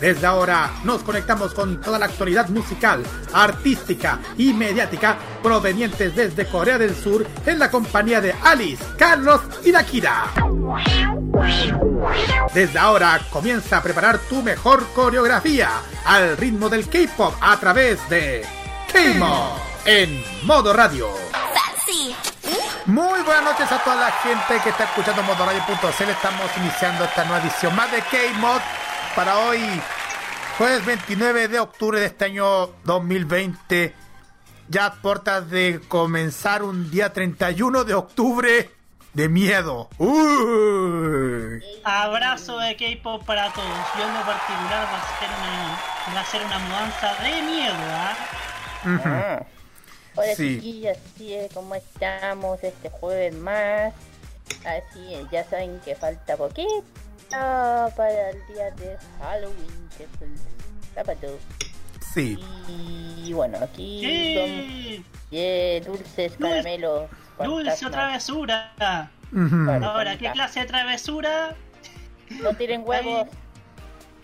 Desde ahora nos conectamos con toda la actualidad musical, artística y mediática provenientes desde Corea del Sur en la compañía de Alice, Carlos y Dakira. Desde ahora comienza a preparar tu mejor coreografía al ritmo del K-pop a través de K-Mod en modo radio. Muy buenas noches a toda la gente que está escuchando modoradio.cl. Estamos iniciando esta nueva edición más de K-Mod para hoy, jueves 29 de octubre de este año 2020. Ya a puertas de comenzar un día 31 de octubre de miedo. Uy. Abrazo de K-pop para todos. Yo en lo particular va a ser una, va a ser una mudanza de miedo, ¿ah? Ah. Hola Sí. chiquillos, así es, ¿cómo estamos este jueves más? Así es, ya saben que falta poquito para el día de Halloween, que es el sábado. Sí. Y bueno, aquí Sí. son yeah, dulces, caramelos. Dulce fantasmas. travesura. Ahora, ¿qué clase de travesura? No tiren huevos.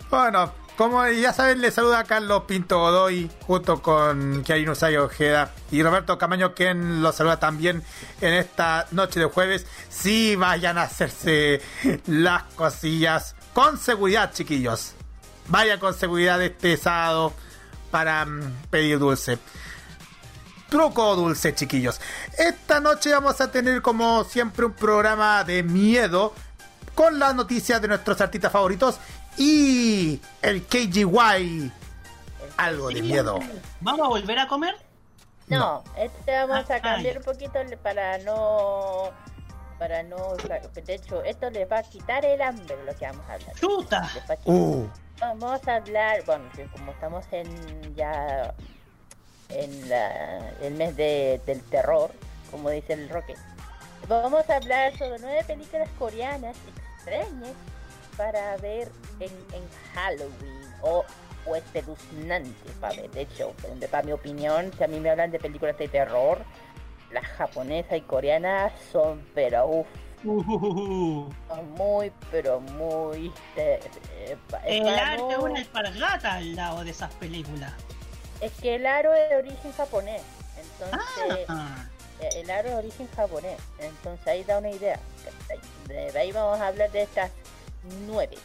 Bueno, como ya saben, les saluda Carlos Pinto Godoy junto con Kiarino Sayo Ojeda y Roberto Camaño, quien los saluda también en esta noche de jueves. Sí, vayan a hacerse las cosillas con seguridad, chiquillos. Vayan con seguridad este sábado para mm, pedir dulce. Truco dulce, chiquillos. Esta noche vamos a tener, como siempre, un programa de miedo con las noticias de nuestros artistas favoritos y el KGY. Algo de miedo. ¿Vamos a volver a comer? No, este vamos Ah, a cambiar un poquito para no... Para no... De hecho, esto les va a quitar el hambre lo que vamos a hablar. ¡Chuta! Uh, Vamos a hablar, bueno, como estamos en ya en la- el mes de, del terror, como dice el Roque, vamos a hablar sobre nueve películas coreanas extrañas para ver en, en Halloween o, o espeluznantes para ver. De hecho, para mi opinión, si a mí me hablan de películas de terror, las japonesas y coreanas son, pero uff, Uh, son muy, pero muy... eh, eh, el no- es una alpargata al lado de esas películas. Es que el aro es de origen japonés. Entonces, Ah, eh, el aro es de origen japonés. Entonces ahí da una idea. De ahí vamos a hablar de estas nueve.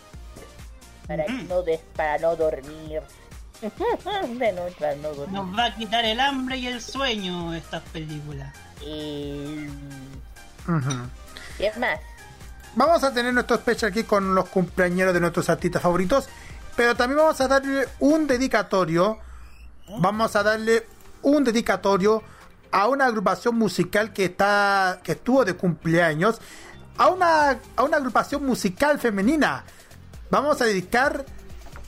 Para, Ujú. no des- para no dormir. de noche, para no dormir. nos va a quitar el hambre y el sueño estas películas. Y... y es más. Vamos a tener nuestro special aquí con los cumpleañeros de nuestros artistas favoritos, pero también vamos a darle un dedicatorio. Vamos a darle un dedicatorio a una agrupación musical que está que estuvo de cumpleaños, a una a una agrupación musical femenina. Vamos a dedicar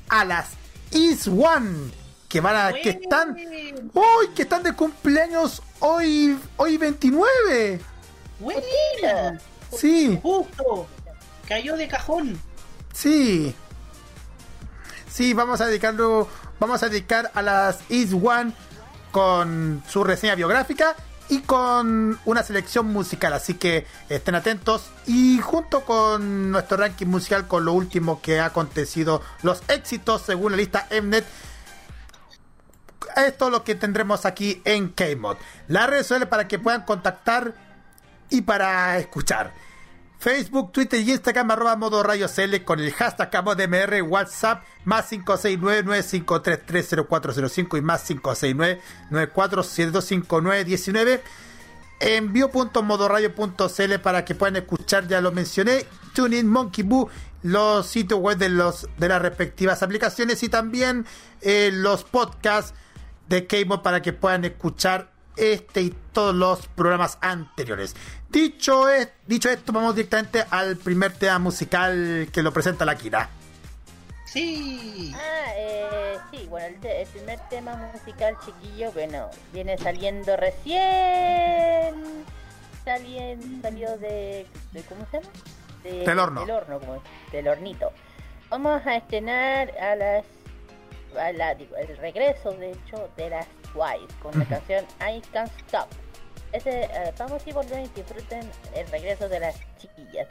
a las Is One que van a que están hoy que están de cumpleaños hoy hoy 29. ¡Buena! Sí. ¡Justo! Cayó de cajón. Sí. Sí, vamos a dedicarlo. Vamos a dedicar a las Is One con su reseña biográfica y con una selección musical. Así que estén atentos. Y junto con nuestro ranking musical, con lo último que ha acontecido, los éxitos según la lista Mnet. Esto es lo que tendremos aquí en K-Mod. Las redes sociales para que puedan contactar y para escuchar. Facebook, Twitter y Instagram arroba modo CL con el hashtag CamodMR, WhatsApp más 569-953-30405 y más 569-947-259-19. envío.modoradio.cl para que puedan escuchar, ya lo mencioné, TuneIn, Monkey Boo, los sitios web de, los, de las respectivas aplicaciones y también eh, los podcasts de K-Mod para que puedan escuchar este y todos los programas anteriores. Dicho, es, dicho esto, vamos directamente al primer tema musical que lo presenta la Kira. Sí. Ah, eh, sí, bueno, el, primer tema musical chiquillo, bueno, viene saliendo recién. Salien, salió de, de. ¿Cómo se llama? De- Del horno. Del horno, como del hornito. Vamos a estrenar a las. A la, digo, el regreso, de hecho, de las Twice con la canción I Can't Stop. Ese, eh, vamos y volver y disfruten el regreso de las chiquillas.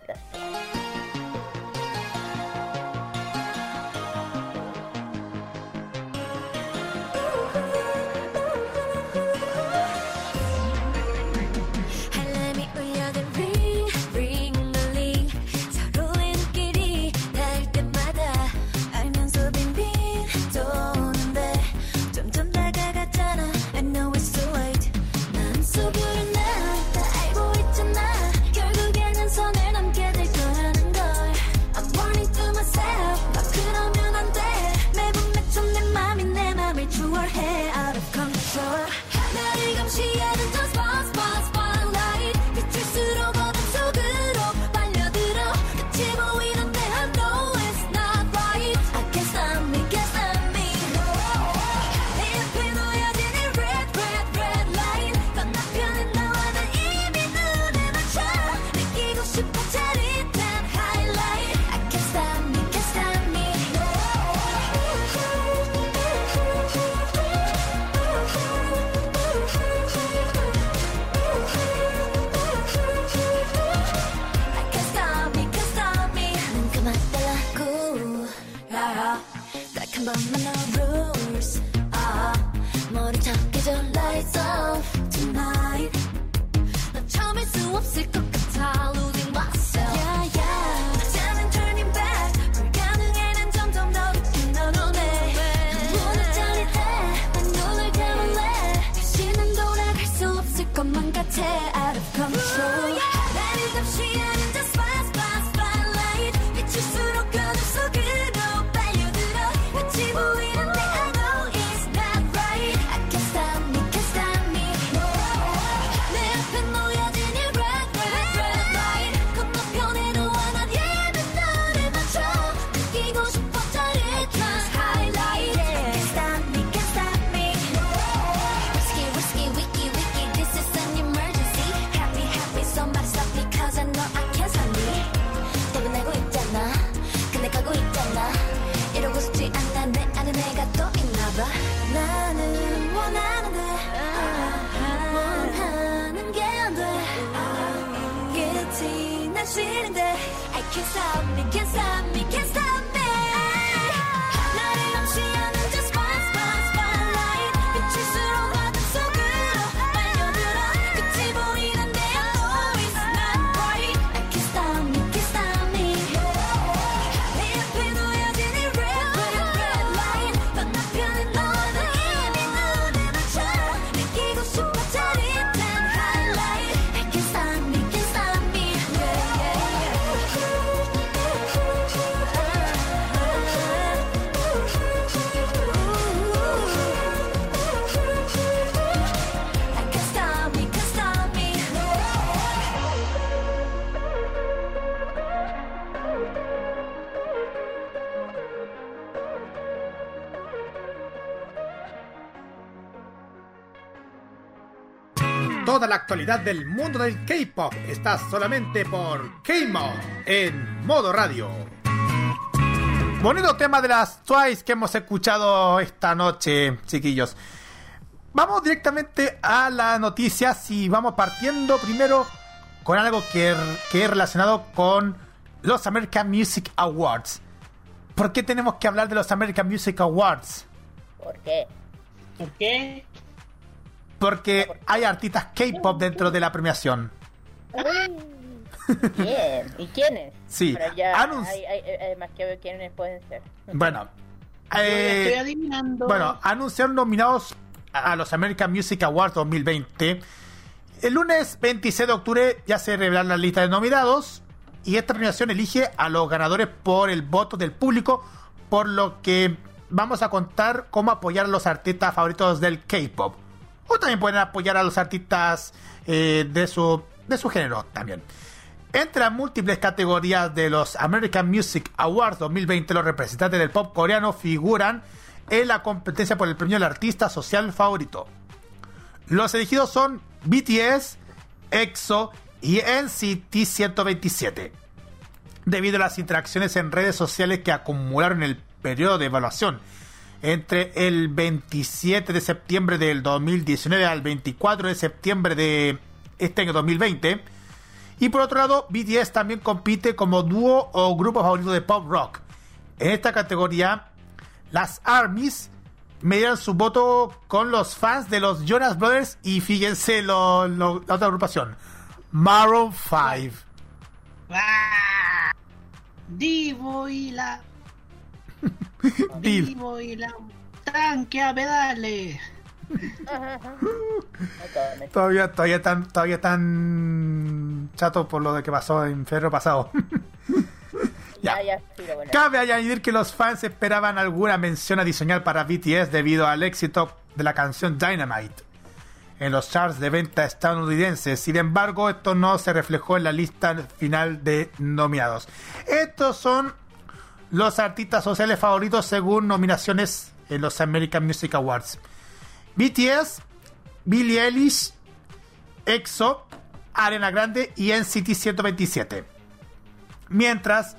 Toda la actualidad del mundo del K-pop está solamente por K-Mod en modo radio. Bonito tema de las Twice que hemos escuchado esta noche, chiquillos. Vamos directamente a las noticias y vamos partiendo primero con algo que, que es relacionado con los American Music Awards. ¿Por qué tenemos que hablar de los American Music Awards? ¿Por qué? ¿Por qué? Porque hay artistas K-pop dentro de la premiación. ¿Quién? ¿Y quiénes? Sí, ya anunci- hay, hay- hay más que ver quiénes pueden ser. Bueno, eh, estoy adivinando. bueno, anunciaron nominados a los American Music Awards 2020 El lunes 26 de octubre ya se revelan las listas de nominados y esta premiación elige a los ganadores por el voto del público, por lo que vamos a contar cómo apoyar a los artistas favoritos del K-pop. O también pueden apoyar a los artistas eh, de, su, de su género también. Entre las múltiples categorías de los American Music Awards 2020, los representantes del pop coreano figuran en la competencia por el premio del artista social favorito. Los elegidos son BTS, EXO y NCT 127. Debido a las interacciones en redes sociales que acumularon el periodo de evaluación entre el 27 de septiembre del 2019 al 24 de septiembre de este año 2020. Y por otro lado, BTS también compite como dúo o grupo favorito de pop rock. En esta categoría, las ARMYs medieron su voto con los fans de los Jonas Brothers y fíjense lo- la otra agrupación, Maroon 5. ¡Ah! Divo y la. Divo y la. Tanque a pedales. Todavía, todavía tan, todavía tan chato por lo de que pasó en febrero pasado. Ya. Ah, ya, sí, lo bueno. Cabe añadir que los fans esperaban alguna mención adicional para BTS debido al éxito de la canción Dynamite en los charts de venta estadounidenses. Sin embargo, esto no se reflejó en la lista final de nominados. Estos son los artistas sociales favoritos según nominaciones en los American Music Awards. BTS, Billie Eilish, EXO, Arena Grande y NCT 127. Mientras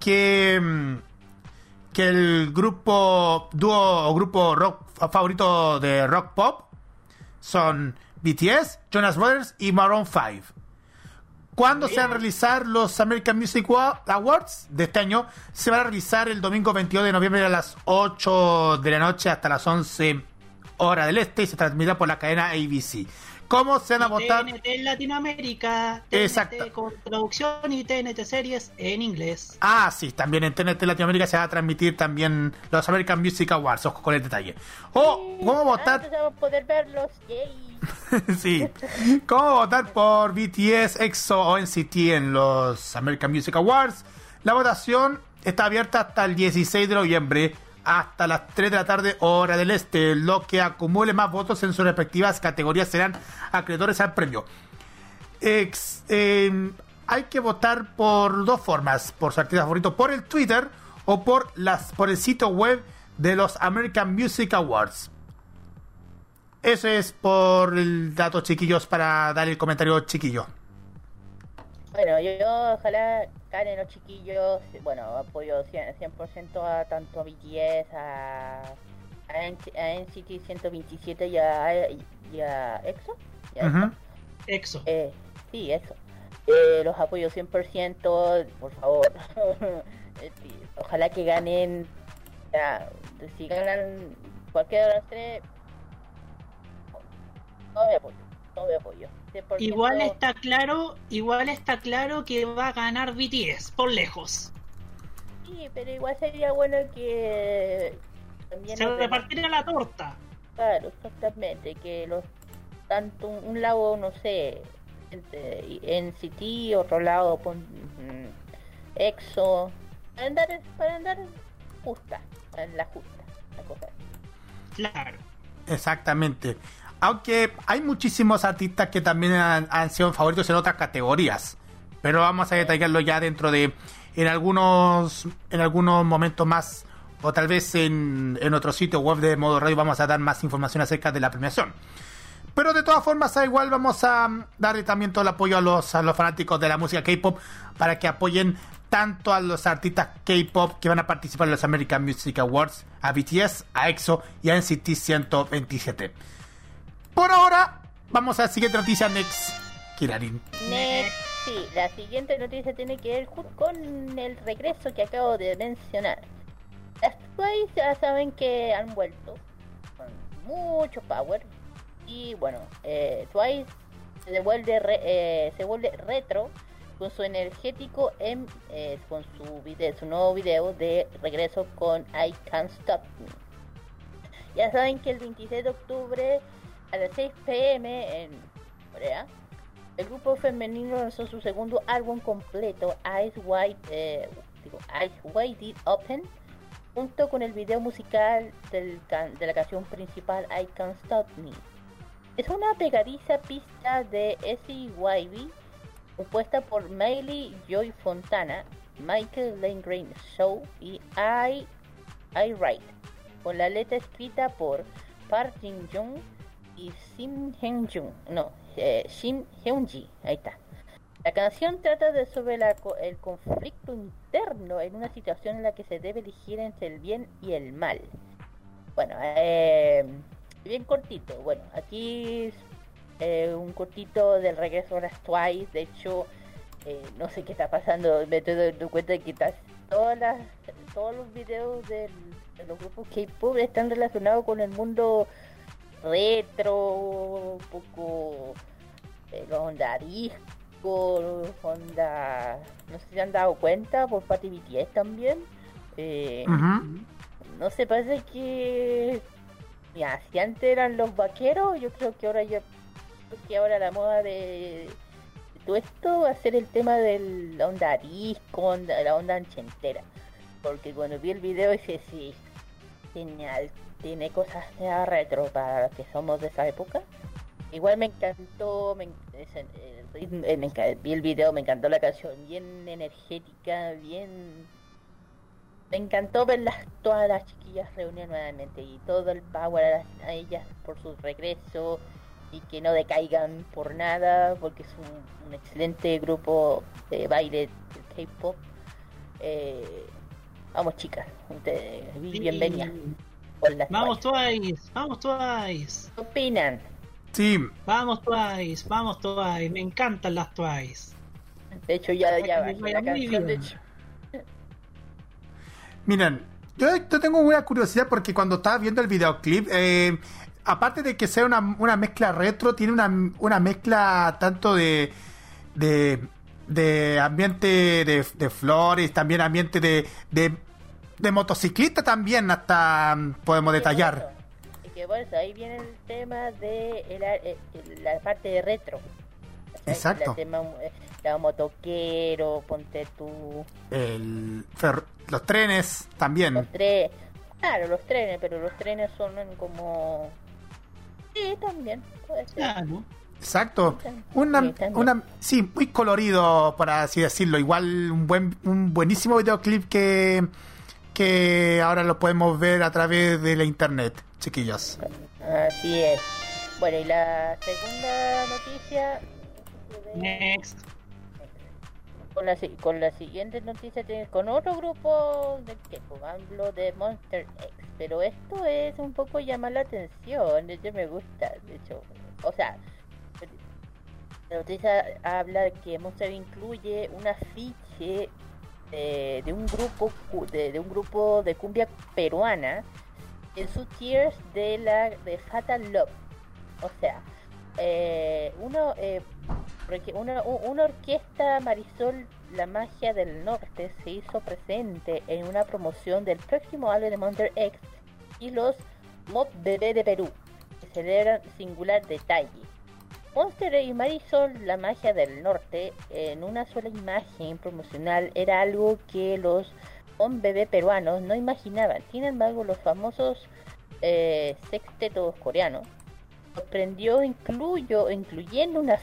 que, mm, que el grupo dúo o grupo rock favorito de rock pop son BTS, Jonas Brothers y Maroon 5. ¿Cuándo se van a realizar los American Music Wa- Awards de este año? Se van a realizar el domingo 22 de noviembre a las 8 de la noche hasta las 11 hora del este y se transmitirá por la cadena ABC. ¿Cómo se van a votar? TNT en Latinoamérica. TNT Exacto. con traducción y TNT series en inglés. Ah, sí, también en TNT Latinoamérica se va a transmitir también los American Music Awards, ojo con el detalle. O, ¿cómo Ah, votar? vamos a poder verlos. Yay. sí. ¿Cómo votar por BTS, EXO o NCT en los American Music Awards? La votación está abierta hasta el 16 de noviembre, hasta las 3 de la tarde, hora del este. Lo que acumule más votos en sus respectivas categorías serán acreedores al premio. Eh, hay que votar por dos formas, por su artista favorito, por el Twitter o por las por el sitio web de los American Music Awards. Eso es por el dato, chiquillos, para dar el comentario chiquillo. Bueno, yo, ojalá ganen los chiquillos. Bueno, apoyo 100%, 100% a tanto a BTS, a, a, NC a NCT 127 y a, y a EXO. ¿Y a. Exo. Eh, sí, eso. Eh, los apoyo 100%, por favor. Eh, Ojalá que ganen. Ya, si ganan cualquiera de los tres, todo mi apoyo. Todo mi apoyo. 100%. Igual está claro, igual está claro que va a ganar BTS por lejos. Sí, pero igual sería bueno que. También Se repartirá la torta. Claro, exactamente. Que los. Tanto un, un lado, no sé. En City, otro lado, pon, mm, EXO. Para andar, para andar justa. En la justa. La cosa. Claro. Exactamente. Aunque hay muchísimos artistas que también han, sido favoritos en otras categorías. Pero vamos a detallarlo ya dentro de. En algunos. En algunos momentos más. O tal vez en, en otro sitio web de modo radio vamos a dar más información acerca de la premiación. Pero de todas formas, al igual vamos a darle también todo el apoyo a los, a los fanáticos de la música K-pop para que apoyen tanto a los artistas K-pop que van a participar en los American Music Awards, a BTS, a EXO y a NCT 127. Por ahora, vamos a la siguiente noticia, Next. Kirarin. Next, sí, la siguiente noticia tiene que ver con el regreso que acabo de mencionar. Las Twice ya saben que han vuelto con mucho power y bueno, eh, Twice se devuelve re- eh, se vuelve retro con su energético em- eh, con su video, su nuevo video de regreso con I Can't Stop Me. Ya saben que el 26 de octubre a las 6 pm en Corea, el grupo femenino lanzó su segundo álbum completo, Eyes Wide, eh, digo, Eyes Open, junto con el video musical del can- de la canción principal I Can't Stop Me. Es una pegadiza pista de SYB compuesta por Miley Joy Fontana, Michael Langren Show y I, I Write, con la letra escrita por Park Jin Jung y Sim Hyun Jung, no, eh, Shin Hyun Ji, ahí está. La canción trata de sobre la el conflicto interno en una situación en la que se debe elegir entre el bien y el mal. Bueno, eh, bien cortito. Bueno, aquí eh, un cortito del regreso de las Twice. De hecho, eh, no sé qué está pasando. Me estoy dando cuenta de que todas las, todos los videos del- de los grupos K-pop están relacionados con el mundo retro, un poco eh, onda disco, onda. No sé si se han dado cuenta por Patty BTS también. Eh, Ujú. no sé, parece que. Mira, si antes eran los vaqueros, yo creo que ahora ya. creo que ahora la moda de, de todo esto va a ser el tema de la onda disco, onda, la onda anchentera. Porque cuando vi el video dije, sí, genial, tiene cosas ya retro para los que somos de esa época. Igual me encantó, me, el ritmo- eh, vi el video, me encantó la canción, bien energética, bien me encantó verlas todas las chiquillas reunidas nuevamente y todo el power a, las- a ellas por su regreso y que no decaigan por nada porque es un, un excelente grupo de baile de K-pop. Eh, vamos chicas, Sí. bienvenidas. Con las Vamos Twice. Twice, vamos Twice, ¿Qué opinan? Sí, vamos Twice, vamos Twice, me encantan las Twice. De hecho ya, ya la canción, de hecho. Miren, yo, yo tengo una curiosidad porque cuando estaba viendo el videoclip, eh, aparte de que sea una, una mezcla retro, tiene una, una mezcla tanto de, de, de ambiente de, de flores, también ambiente de, de, de motociclista también, hasta mm, podemos detallar. Y que por eso ahí viene el tema de el ar- eh, el- la parte de retro. Exacto. El tema, eh, la motoquero, ponte tú, El fer- los trenes también. los trenes. Claro, los trenes, pero los trenes son como... Sí, también, puede ser. Claro. Exacto. Sí, Una, una, sí, muy colorido, para así decirlo. Igual un buen, un buenísimo videoclip que, que ahora lo podemos ver a través de la internet, chiquillos. Así es. Bueno, y la segunda noticia... Next. Con la, con la siguiente noticia tienes con otro grupo de que hablo de Monster X, pero esto es un poco llamar la atención, de hecho me gusta, de hecho, o sea, la noticia habla que Monster incluye un afiche de, de un grupo de, un grupo de cumbia peruana en sus tiers de la de Fatal Love, o sea, eh, uno eh, una, una orquesta Marisol La Magia del Norte se hizo presente en una promoción del próximo álbum de Monster X y los Mob Bebé de Perú, que celebran singular detalle. Monster y Marisol La Magia del Norte en una sola imagen promocional era algo que los Mob Bebé peruanos no imaginaban. Sin embargo, los famosos eh, sextetos coreanos sorprendió incluyo, incluyendo una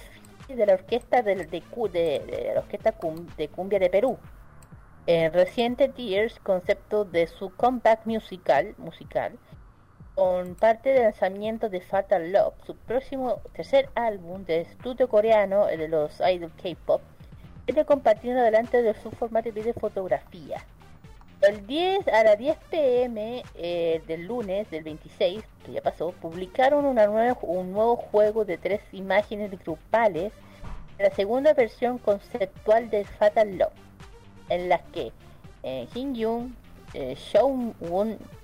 de la orquesta de, de- de la orquesta cum- de cumbia de Perú. En reciente Tears, concepto de su comeback musical, musical con parte del lanzamiento de Fatal Love, su próximo tercer álbum de estudio coreano, el de los idol K-pop, viene compartiendo delante de su formato de fotografía. El 10 a las 10 pm eh, del lunes del 26, que ya pasó, publicaron una nueva, un nuevo juego de tres imágenes grupales, la segunda versión conceptual de Fatal Love, en las que eh, Jin Young, eh,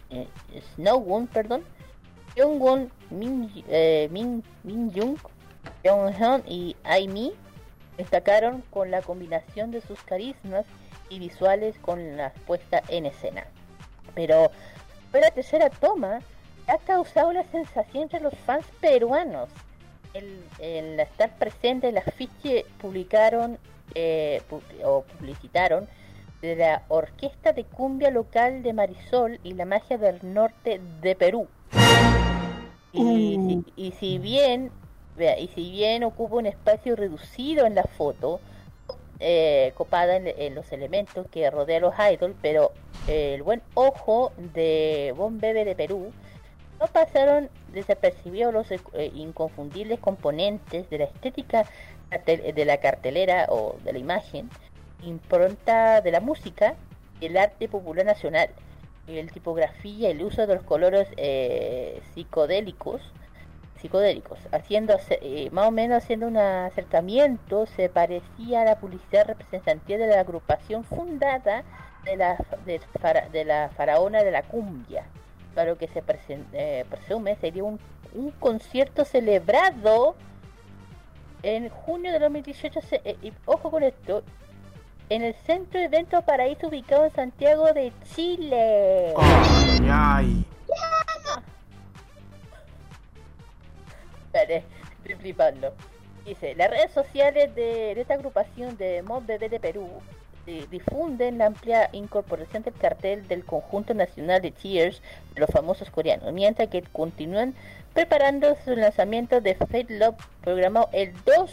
eh, Snow Won, perdón, Jung Won, Min, eh, Min, Min Jung, Jong Hyun y Aimi destacaron con la combinación de sus carismas y visuales con la puesta en escena. Pero fue la tercera toma ha causado la sensación entre los fans peruanos. el, el estar presente en las afiche publicaron eh, o publicitaron la Orquesta de Cumbia Local de Marisol y la Magia del Norte de Perú. Y, si- y si bien vea, y si bien ocupa un espacio reducido en la foto, eh, copada en, en los elementos que rodean a los idols, pero eh, el buen ojo de Bon Bebe de Perú no pasaron desapercibidos los eh, inconfundibles componentes de la estética de la cartelera o de la imagen, impronta de la música y el arte popular nacional, el tipografía, el uso de los colores eh, psicodélicos, psicodélicos, haciendo eh, más o menos haciendo un acercamiento, se parecía a la publicidad representativa de la agrupación fundada de la, de, de la faraona de la cumbia, para lo que se presen- eh, presume sería un, un concierto celebrado en junio de 2018, se- eh, y ojo con esto, en el Centro de Eventos Paraíso ubicado en Santiago de Chile. Ay, ay. Estoy flipando. Dice, las redes sociales de, de esta agrupación de Bebé de Perú eh, difunden la amplia incorporación del cartel del conjunto nacional de Cheers de los famosos coreanos, mientras que continúan preparando su lanzamiento de Fate Love programado el 2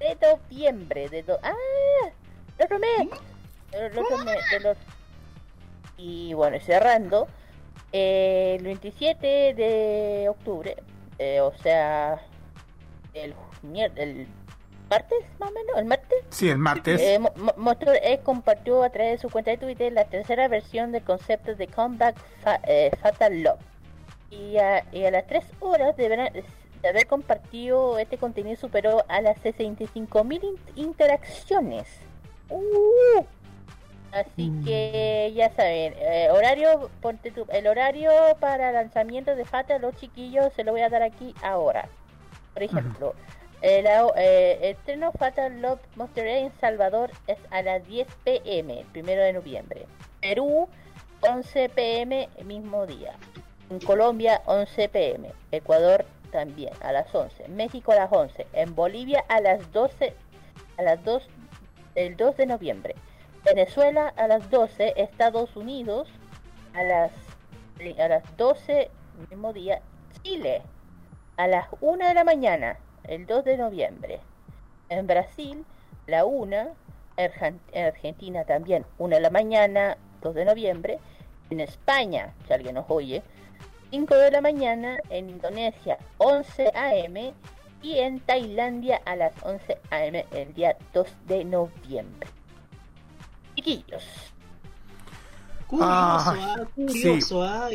de noviembre de do- ¡Ah! Otro mes de los... Y bueno, cerrando, eh, el 27 de octubre, eh, o sea, el, martes, más o menos, el martes, Sí, el martes. eh, Mo- Mo- Monster X compartió a través de su cuenta de Twitter la tercera versión del concepto de Comeback Fa- eh, Fatal Love. Y a, y a las 3 horas de haber compartido este contenido superó a las 65.000 in- interacciones. ¡Uh! Así que ya saben, eh, horario, ponte tú, el horario para lanzamiento de Fatal los chiquillos se lo voy a dar aquí ahora. Por ejemplo, el, eh, el estreno Fatal Love Monster en Salvador es a las 10 pm, el primero de noviembre. Perú, 11 pm, mismo día. En Colombia, 11 pm. Ecuador también, a las 11. México a las 11. En Bolivia a las 12, a las 2, el 2 de noviembre. Venezuela a las 12. Estados Unidos a las, a las 12, mismo día. Chile a las 1 de la mañana, el 2 de noviembre. En Brasil, la 1. Argen- En Argentina también, 1 de la mañana, 2 de noviembre. En España, si alguien nos oye, 5 de la mañana. En Indonesia, 11 a.m. Y en Tailandia a las 11 a.m. el día 2 de noviembre. Chiquillos, Curioso, Ah, ah, curioso. ah.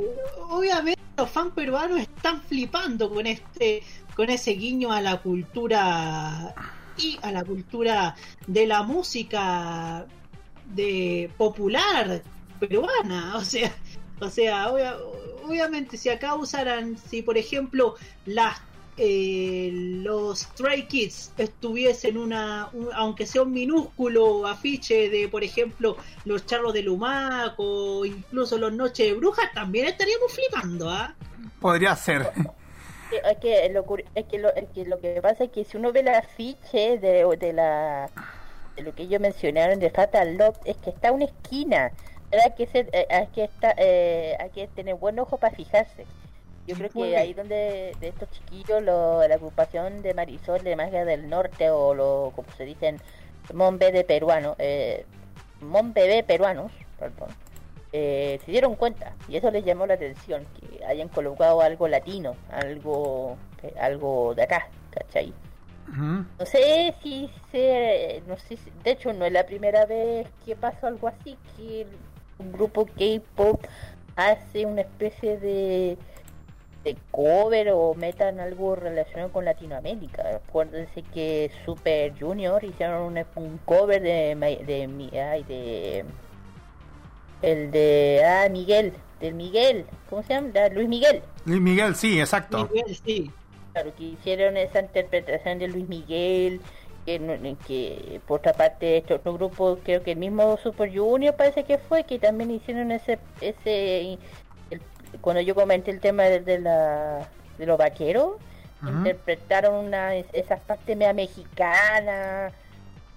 Obviamente los fans peruanos están flipando con este, con ese guiño a la cultura y a la cultura de la música de popular peruana. O sea, o sea, obvia- obviamente si acá usaran, si por ejemplo las eh, los Stray Kids estuviesen una, un- aunque sea un minúsculo afiche de, por ejemplo, los charros de Lumac o incluso los Noches de Brujas, también estaríamos flipando, ¿ah? Podría ser. Es que, lo, curi- es, que lo, es que lo que pasa es que si uno ve el afiche de, de la de lo que ellos mencionaron de Fatal Love es que está a una esquina hay que ser eh, hay que estar eh, hay que tener buen ojo para fijarse yo creo que ahí donde de estos chiquillos lo- la agrupación de Marisol de Magia del Norte o lo como se dicen Mon de peruano eh, Mon Bebé peruanos perdón eh, se dieron cuenta y eso les llamó la atención que hayan colocado algo latino algo eh, algo de acá ¿cachai? No sé si se no sé si- de hecho no es la primera vez que pasa algo así que un grupo K-pop hace una especie de de cover o metan algo relacionado con Latinoamérica. Acuérdense que Super Junior hicieron un, un cover de de mi ay, de el de ah Miguel, del Miguel, ¿cómo se llama? Luis Miguel. Luis Miguel, sí, exacto. Miguel, sí. Claro, que hicieron esa interpretación de Luis Miguel, que, no- que por otra parte este otro grupo, creo que el mismo Super Junior parece que fue, que también hicieron ese, ese cuando yo comenté el tema de, de la, de los vaqueros, interpretaron una esas partes media mexicanas.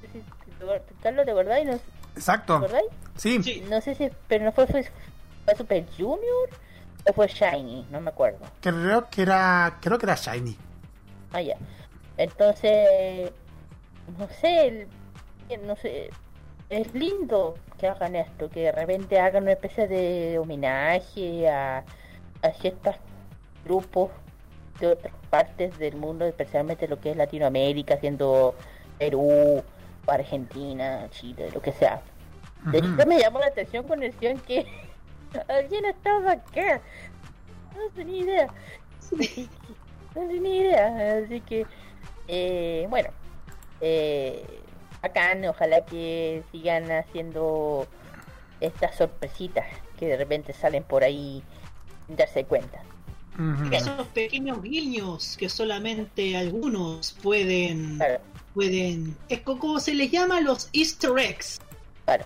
No sé si- Carlos, ¿te acordáis? ¿No, ¿Te Exacto. acordáis? Sí. Sí. No sé si, pero no fue, fue, fue Super Junior o fue Shiny, no me acuerdo. Creo que era, creo que era Shiny. Ah, ya. Entonces, no sé, el- no sé, es lindo que hagan esto, que de repente hagan una especie de homenaje a, a ciertos grupos de otras partes del mundo, especialmente lo que es Latinoamérica, siendo Perú, o Argentina, Chile, lo que sea. De hecho, me llamó la atención cuando decían que alguien estaba acá. No tenía idea. No tenía idea. Así que, eh, bueno, eh, bacán, ojalá que sigan haciendo estas sorpresitas que de repente salen por ahí sin darse cuenta. Ujú. Esos pequeños guiños que solamente algunos pueden Claro, pueden es co- como se les llama los Easter eggs. claro.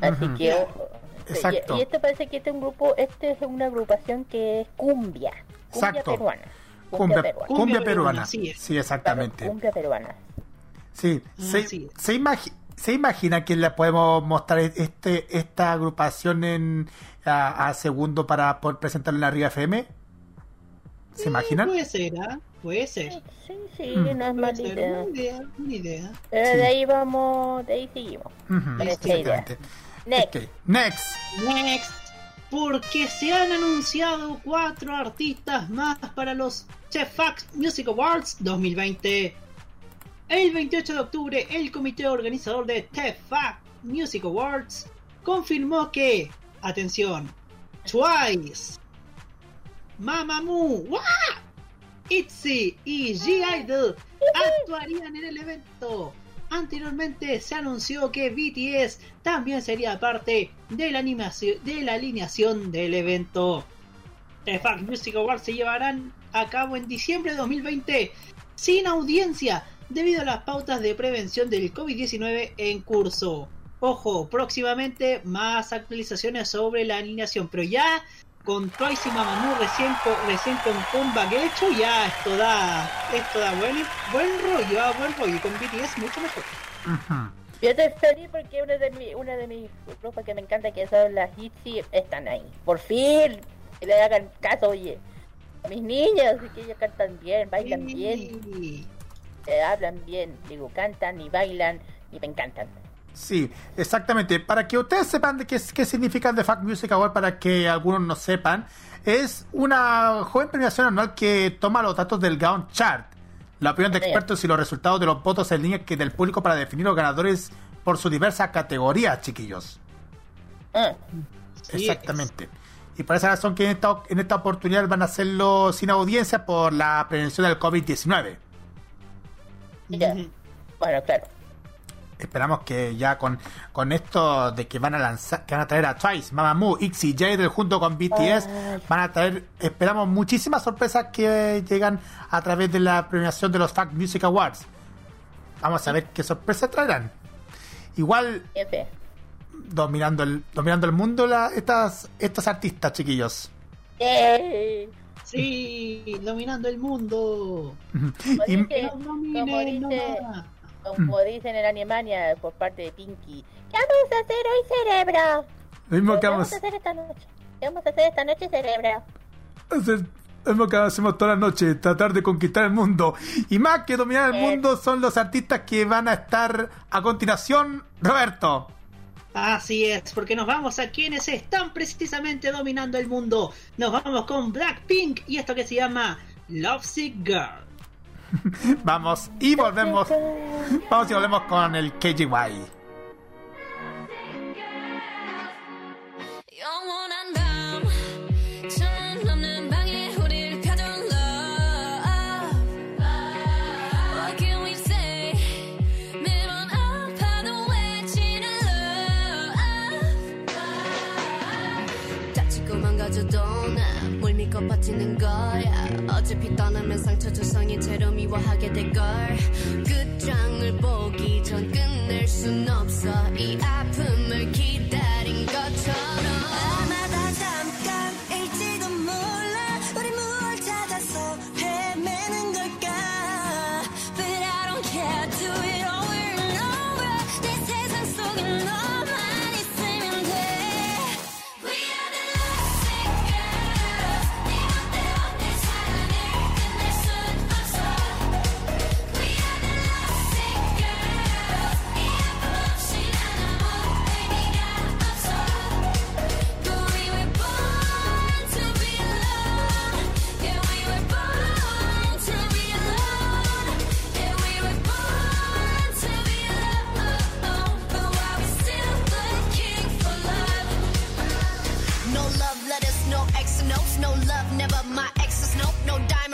Así que, ojo. Sí, Exacto. Y, y esto parece que este es un grupo, este es una agrupación que es cumbia. Cumbia Exacto. peruana. Cumbia, peruana. cumbia Cumbia peruana. peruana, así es. Sí, exactamente. Claro, cumbia peruana. Sí, Mm, se, se, imagi- se imagina que le podemos mostrar este esta agrupación en a, a segundo para poder presentarlo en la Riga FM. ¿Se imaginan? Puede ser, ¿ah? Puede ser. Sí, sí, Mm. no es mala idea. Una idea, una idea. Pero Sí. de ahí vamos, de ahí seguimos. Esta idea. exactamente. Next. Ok, Next. Next. Porque se han anunciado cuatro artistas más para los Chefax Music Awards 2020. El 28 de octubre, el comité organizador de TEFAC Music Awards confirmó que, atención, Twice, Mamamoo, ¡Wah! ITZY y G-Idol actuarían en el evento. Anteriormente se anunció que BTS también sería parte de la, animación, de la alineación del evento. The Fact Music Awards se llevarán a cabo en diciembre de 2020 sin audiencia debido a las pautas de prevención del COVID-19 en curso. Ojo, próximamente más actualizaciones sobre la alineación, pero ya con Twice y Mamamoo recién, recién con comeback hecho, ya esto da, esto da buen, buen rollo, ah, buen rollo, y con BTS mucho mejor. Yo estoy feliz porque una de, mi, una de mis grupos que me encanta, que son las ITZY, están ahí. Por fin, que le hagan caso, oye. A mis niñas, así que ellos cantan bien, bailan bien, Sí. Eh, hablan bien, digo, cantan y bailan y me encantan. Sí, exactamente. Para que ustedes sepan de qué, qué significa The Fact Music Award, para que algunos no sepan, es una joven premiación anual que toma los datos del Gaon Chart, la opinión de expertos y los resultados de los votos en línea que del público para definir los ganadores por sus diversas categorías, chiquillos. Ah, Sí, Exactamente. Y por esa razón que en esta, en esta oportunidad van a hacerlo sin audiencia por la prevención del COVID-19. Ya. Bueno, claro. Esperamos que ya con, con esto de que van a lanzar, que van a traer a Twice, Mamamoo, ITZY, Jadel junto con BTS, Ay. van a traer, esperamos muchísimas sorpresas que llegan a través de la premiación de los Fact Music Awards. Vamos a ver qué sorpresas traerán. Igual dominando el, dominando el mundo la, estas, estos artistas, chiquillos. ¡Yay! Sí, dominando el mundo. Y- Sí, nos como dice-. Como dicen en Alemania por parte de Pinky. ¿Qué vamos a hacer hoy, cerebro? lo mismo ¿Qué que vamos a hacer esta noche? ¿Qué vamos a hacer esta noche, cerebro? a hacer, lo mismo que hacemos toda la noche, tratar de conquistar el mundo. Y más que dominar el Eh. mundo son los artistas que van a estar a continuación, Roberto. Así es, porque nos vamos a quienes están precisamente dominando el mundo. Nos vamos con Blackpink y esto que se llama Lovesick Girl. Vamos y volvemos. Vamos y volvemos con el KGY. 거야. 어차피 떠나면 상처 조성인 채로 미워하게 될걸. 끝장을 보기 전 끝낼 순 없어. 이 아픔을 기다린 것처럼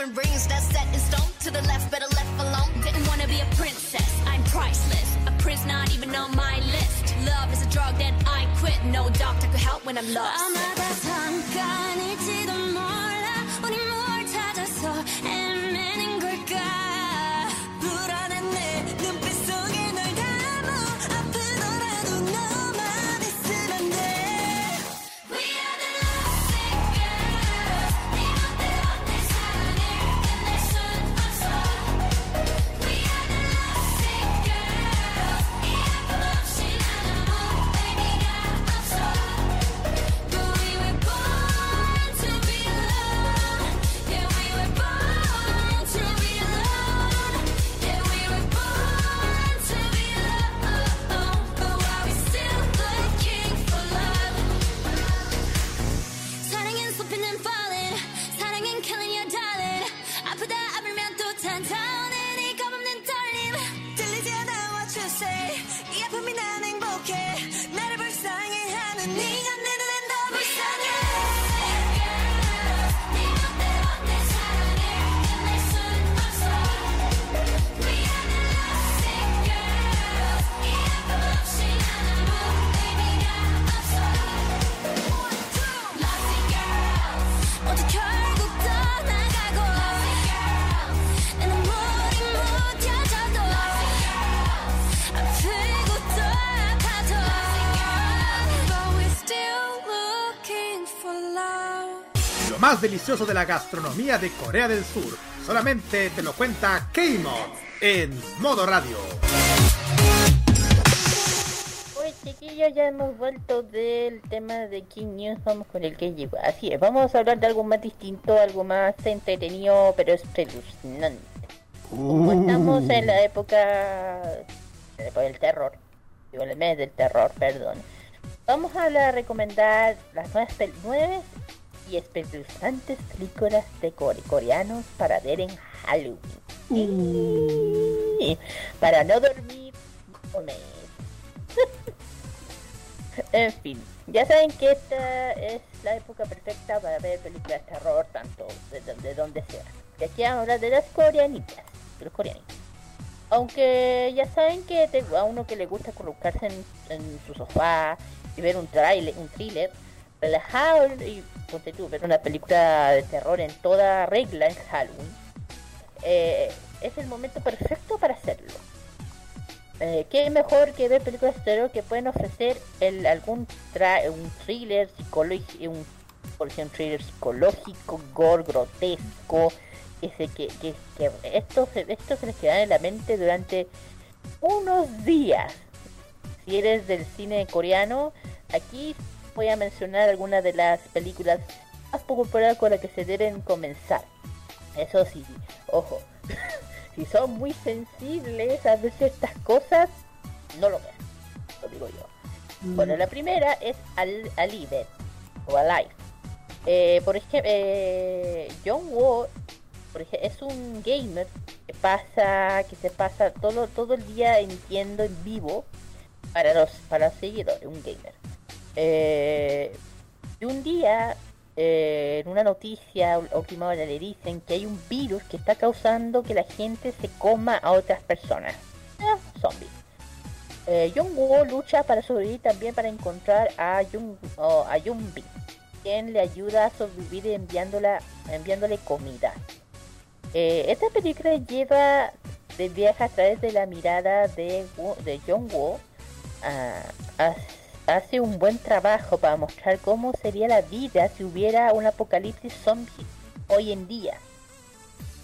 diamond rings, that's set in stone. To the left, better left alone. Didn't wanna be a princess, I'm priceless. A prince not even on my list. Love is a drug that I quit. No doctor could help when I'm lost. 아마도 잠깐일지도 몰라 우리 뭘 찾아서 Más delicioso de la gastronomía de Corea del Sur. Solamente te lo cuenta K-Mod en modo radio. Pues chiquillos, ya hemos vuelto del tema de King News, vamos con el que llegó. Así es, vamos a hablar de algo más distinto, algo más entretenido, pero espeluznante. Como estamos en la época, del terror, digo, el mes del terror, perdón. Vamos a hablar- recomendar las nuevas, nuevas y espeluznantes películas de core- coreanos para ver en Halloween. Para no dormir un mes. En fin, ya saben que esta es la época perfecta para ver películas de terror, tanto de, de- de donde sea. Y aquí vamos a hablar de las coreanitas, de los coreanitos. Aunque ya saben que te- a uno que le gusta colocarse en, en su sofá y ver un trailer, un thriller, relajado y ponte tú, ver una película de terror en toda regla en Halloween, eh, es el momento perfecto para hacerlo. Eh, qué mejor que ver películas de terror que pueden ofrecer el, algún tra- un thriller psicológico, un, por ejemplo, psicológico, gore, grotesco, que se, que, que, que esto, se, esto se les queda en la mente durante unos días. Si eres del cine coreano, aquí voy a mencionar algunas de las películas más populares con las que se deben comenzar. Eso sí, ojo, si son muy sensibles a ver estas cosas, no lo vean, lo digo yo. Bueno, la primera es Al Alive o Alive. Eh, por ejemplo, eh, John Woo por ej- es un gamer que pasa, que se pasa todo todo el día emitiendo en vivo para los para los seguidores, un gamer. Eh, y un día eh, en una noticia última hora le dicen que hay un virus que está causando que la gente se coma a otras personas. Ah, zombies. Eh, Jung Woo lucha para sobrevivir también para encontrar a Jung, o a quien le ayuda a sobrevivir enviándola, enviándole comida. Eh, esta película lleva de viaje a través de la mirada de, de Jung Woo. Ah, hace un buen trabajo para mostrar cómo sería la vida si hubiera un apocalipsis zombie hoy en día.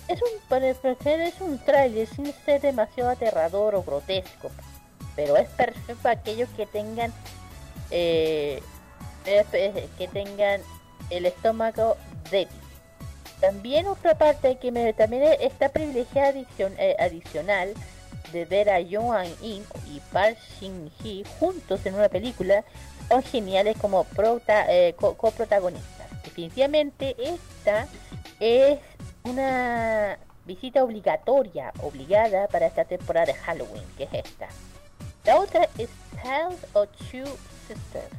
Es un, para es un tráiler sin ser demasiado aterrador o grotesco, pero es perfecto para aquellos que tengan eh, que tengan el estómago débil. También otra parte que me, también está privilegiada eh, adicional de ver a Yoon In y Park Shin Hee juntos en una película son geniales como prota- eh, co- coprotagonistas. Definitivamente esta es una visita obligatoria, obligada para esta temporada de Halloween, que es esta. La otra es Tales of Two Sisters.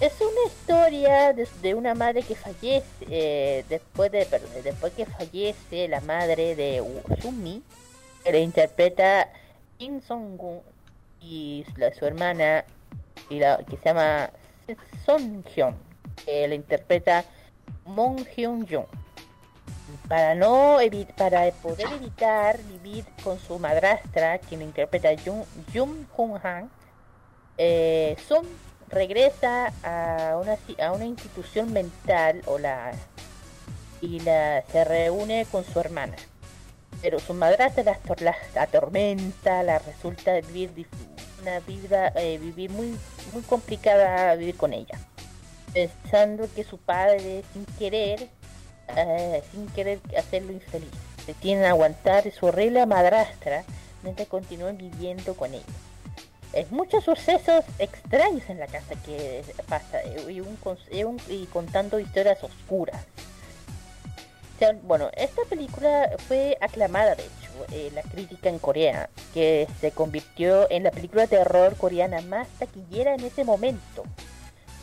Es una historia de, de una madre que fallece eh, después de perdón, después que fallece la madre de Sumi, la interpreta Kim Song-gun y la- su hermana y la, que se llama Son Hyun, que la interpreta Mon Hyun Jung. Para no para poder evitar vivir con su madrastra, quien interpreta Jung, Jung Han, eh, Sun regresa a una, a una institución mental o la y la se reúne con su hermana. Pero su madrastra la, ator- la atormenta, la resulta vivir una vida eh, vivir muy muy complicada vivir con ella. Pensando que su padre sin querer eh, sin querer hacerlo infeliz. Se tienen a aguantar su horrible madrastra mientras continúan viviendo con ella. Es muchos sucesos extraños en la casa que pasa y, un y un- y contando historias oscuras. Bueno, esta película fue aclamada, de hecho, en la crítica en Corea, que se convirtió en la película de terror coreana más taquillera en ese momento.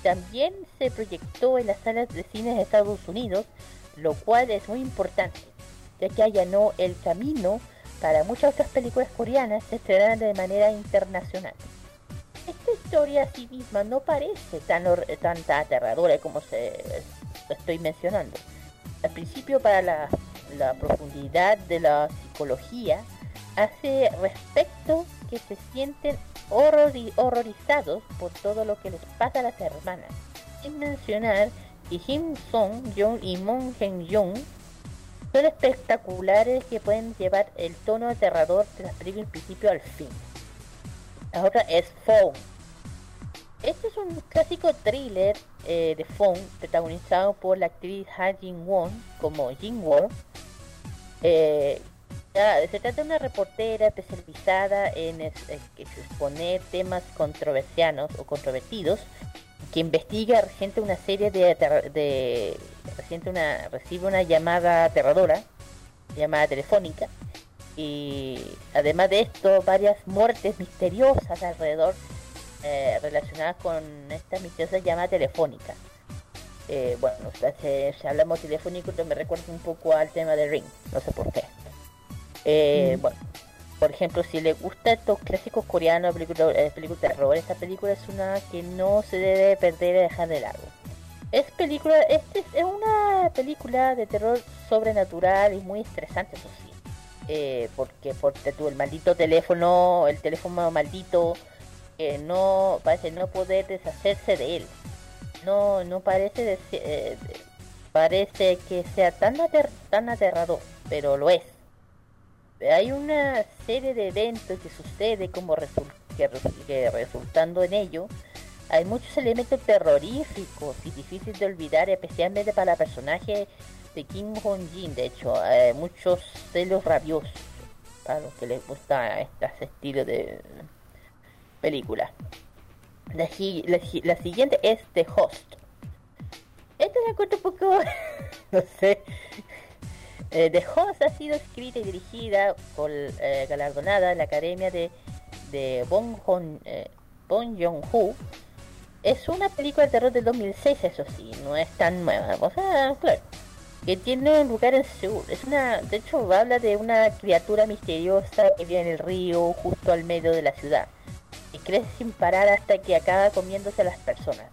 También se proyectó en las salas de cine de Estados Unidos, lo cual es muy importante, ya que allanó el camino para muchas otras películas coreanas se estrenaran de manera internacional. Esta historia a sí misma no parece tan, hor- tan aterradora como se estoy mencionando. Al principio, para la, profundidad de la psicología, hace respecto que se sienten horrori- horrorizados por todo lo que les pasa a las hermanas. Sin mencionar que Kim Song Jong y Moon Hen Jung son espectaculares que pueden llevar el tono aterrador de las películas principio al fin. La otra es Phone. Este es un clásico thriller eh, de Phone protagonizado por la actriz Ha Jin Won como Jin Won. Eh, se trata de una reportera especializada en exponer temas controversianos o controvertidos que investiga reciente una serie de, de reciente una recibe una llamada aterradora llamada telefónica y además de esto varias muertes misteriosas alrededor eh, relacionadas con esta misteriosa llamada telefónica Eh, bueno o sea, si, si hablamos telefónico me recuerda un poco al tema de Ring no sé por qué Eh, bueno por ejemplo, si le gusta estos clásicos coreanos, películas eh, películas de terror, esta película es una que no se debe perder y dejar de lado. Es película, este es- una película de terror sobrenatural y muy estresante, eso sí. Eh, porque porque tú el maldito teléfono, el teléfono maldito, que no parece no poder deshacerse de él. No, no parece dese- eh, parece que sea tan tan aterrador, pero lo es hay una serie de eventos que sucede como resu- que resultando en ello hay muchos elementos terroríficos y difíciles de olvidar especialmente para el personaje de Kim Hong Jin de hecho hay muchos celos rabiosos para los que les gusta este estilo de película la, si- la si- la siguiente es The Host esta me cuento un poco no sé eh, The Host ha sido escrita y dirigida por eh, galardonada en la Academia de, de eh, Bong Joon-ho. Es una película de terror del 2006, eso sí, no es tan nueva. O sea, claro, que tiene un lugar en Seúl. Es una, de hecho, habla de una criatura misteriosa que vive en el río justo al medio de la ciudad. Y crece sin parar hasta que acaba comiéndose a las personas.